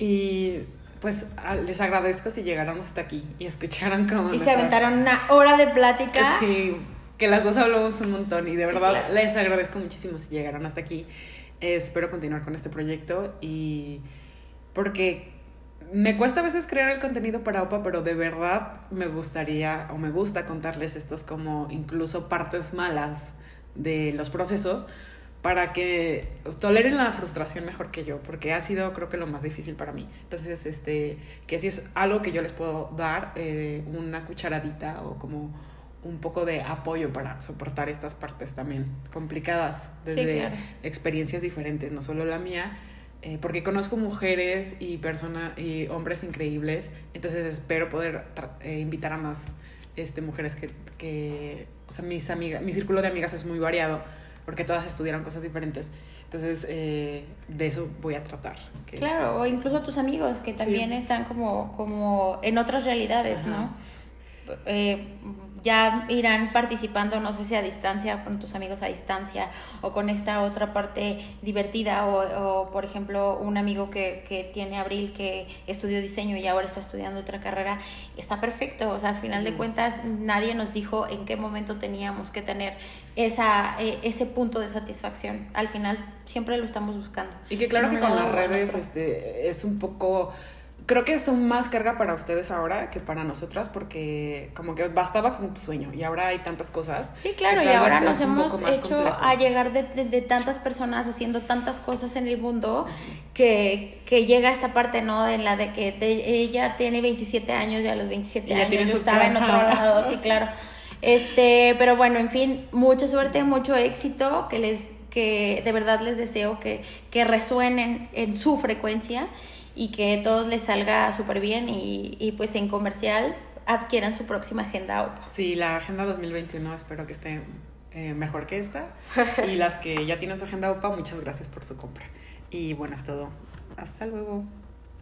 Y pues les agradezco si llegaron hasta aquí y escucharon como... Y se aventaron una hora de plática. Sí, que las dos hablamos un montón y de verdad claro. les agradezco muchísimo si llegaron hasta aquí. Eh, espero continuar con este proyecto y porque me cuesta a veces crear el contenido para OPA, pero de verdad me gustaría o me gusta contarles estos como incluso partes malas de los procesos para que toleren la frustración mejor que yo, porque ha sido creo que lo más difícil para mí. Entonces, este, que si es algo que yo les puedo dar, eh, una cucharadita o como un poco de apoyo para soportar estas partes también complicadas, desde sí, claro. experiencias diferentes, no solo la mía, eh, porque conozco mujeres y personas y hombres increíbles, entonces espero poder eh, invitar a más este, mujeres que, que, o sea, mis amigas, mi círculo de amigas es muy variado porque todas estudiaron cosas diferentes. Entonces, eh, de eso voy a tratar. Que, claro, o incluso tus amigos que también sí. están como, como en otras realidades, Ajá. ¿no? Eh, ya irán participando, no sé si a distancia, con tus amigos a distancia, o con esta otra parte divertida, o, o por ejemplo, un amigo que, que, tiene Abril que estudió diseño y ahora está estudiando otra carrera, está perfecto, o sea, al final mm. de cuentas nadie nos dijo en qué momento teníamos que tener esa, eh, ese punto de satisfacción, al final siempre lo estamos buscando. Y que claro que con las redes este, es un poco creo que es más carga para ustedes ahora que para nosotras porque como que bastaba con tu sueño y ahora hay tantas cosas. Sí, claro, y ahora nos hemos hecho complejo. a llegar de, de, de, tantas personas haciendo tantas cosas en el mundo que, que llega esta parte, ¿no? En la de que te, ella tiene 27 años y a los 27 y años yo estaba casa. en otro lado, sí, claro. Este, pero bueno, en fin, mucha suerte, mucho éxito, que les que de verdad les deseo que, que resuenen en su frecuencia y que todo les salga súper bien y, y, pues en comercial adquieran su próxima agenda OPA. Sí, la agenda 2021 espero que esté eh, mejor que esta y las que ya tienen su agenda OPA, muchas gracias por su compra. Y bueno, es todo. Hasta luego.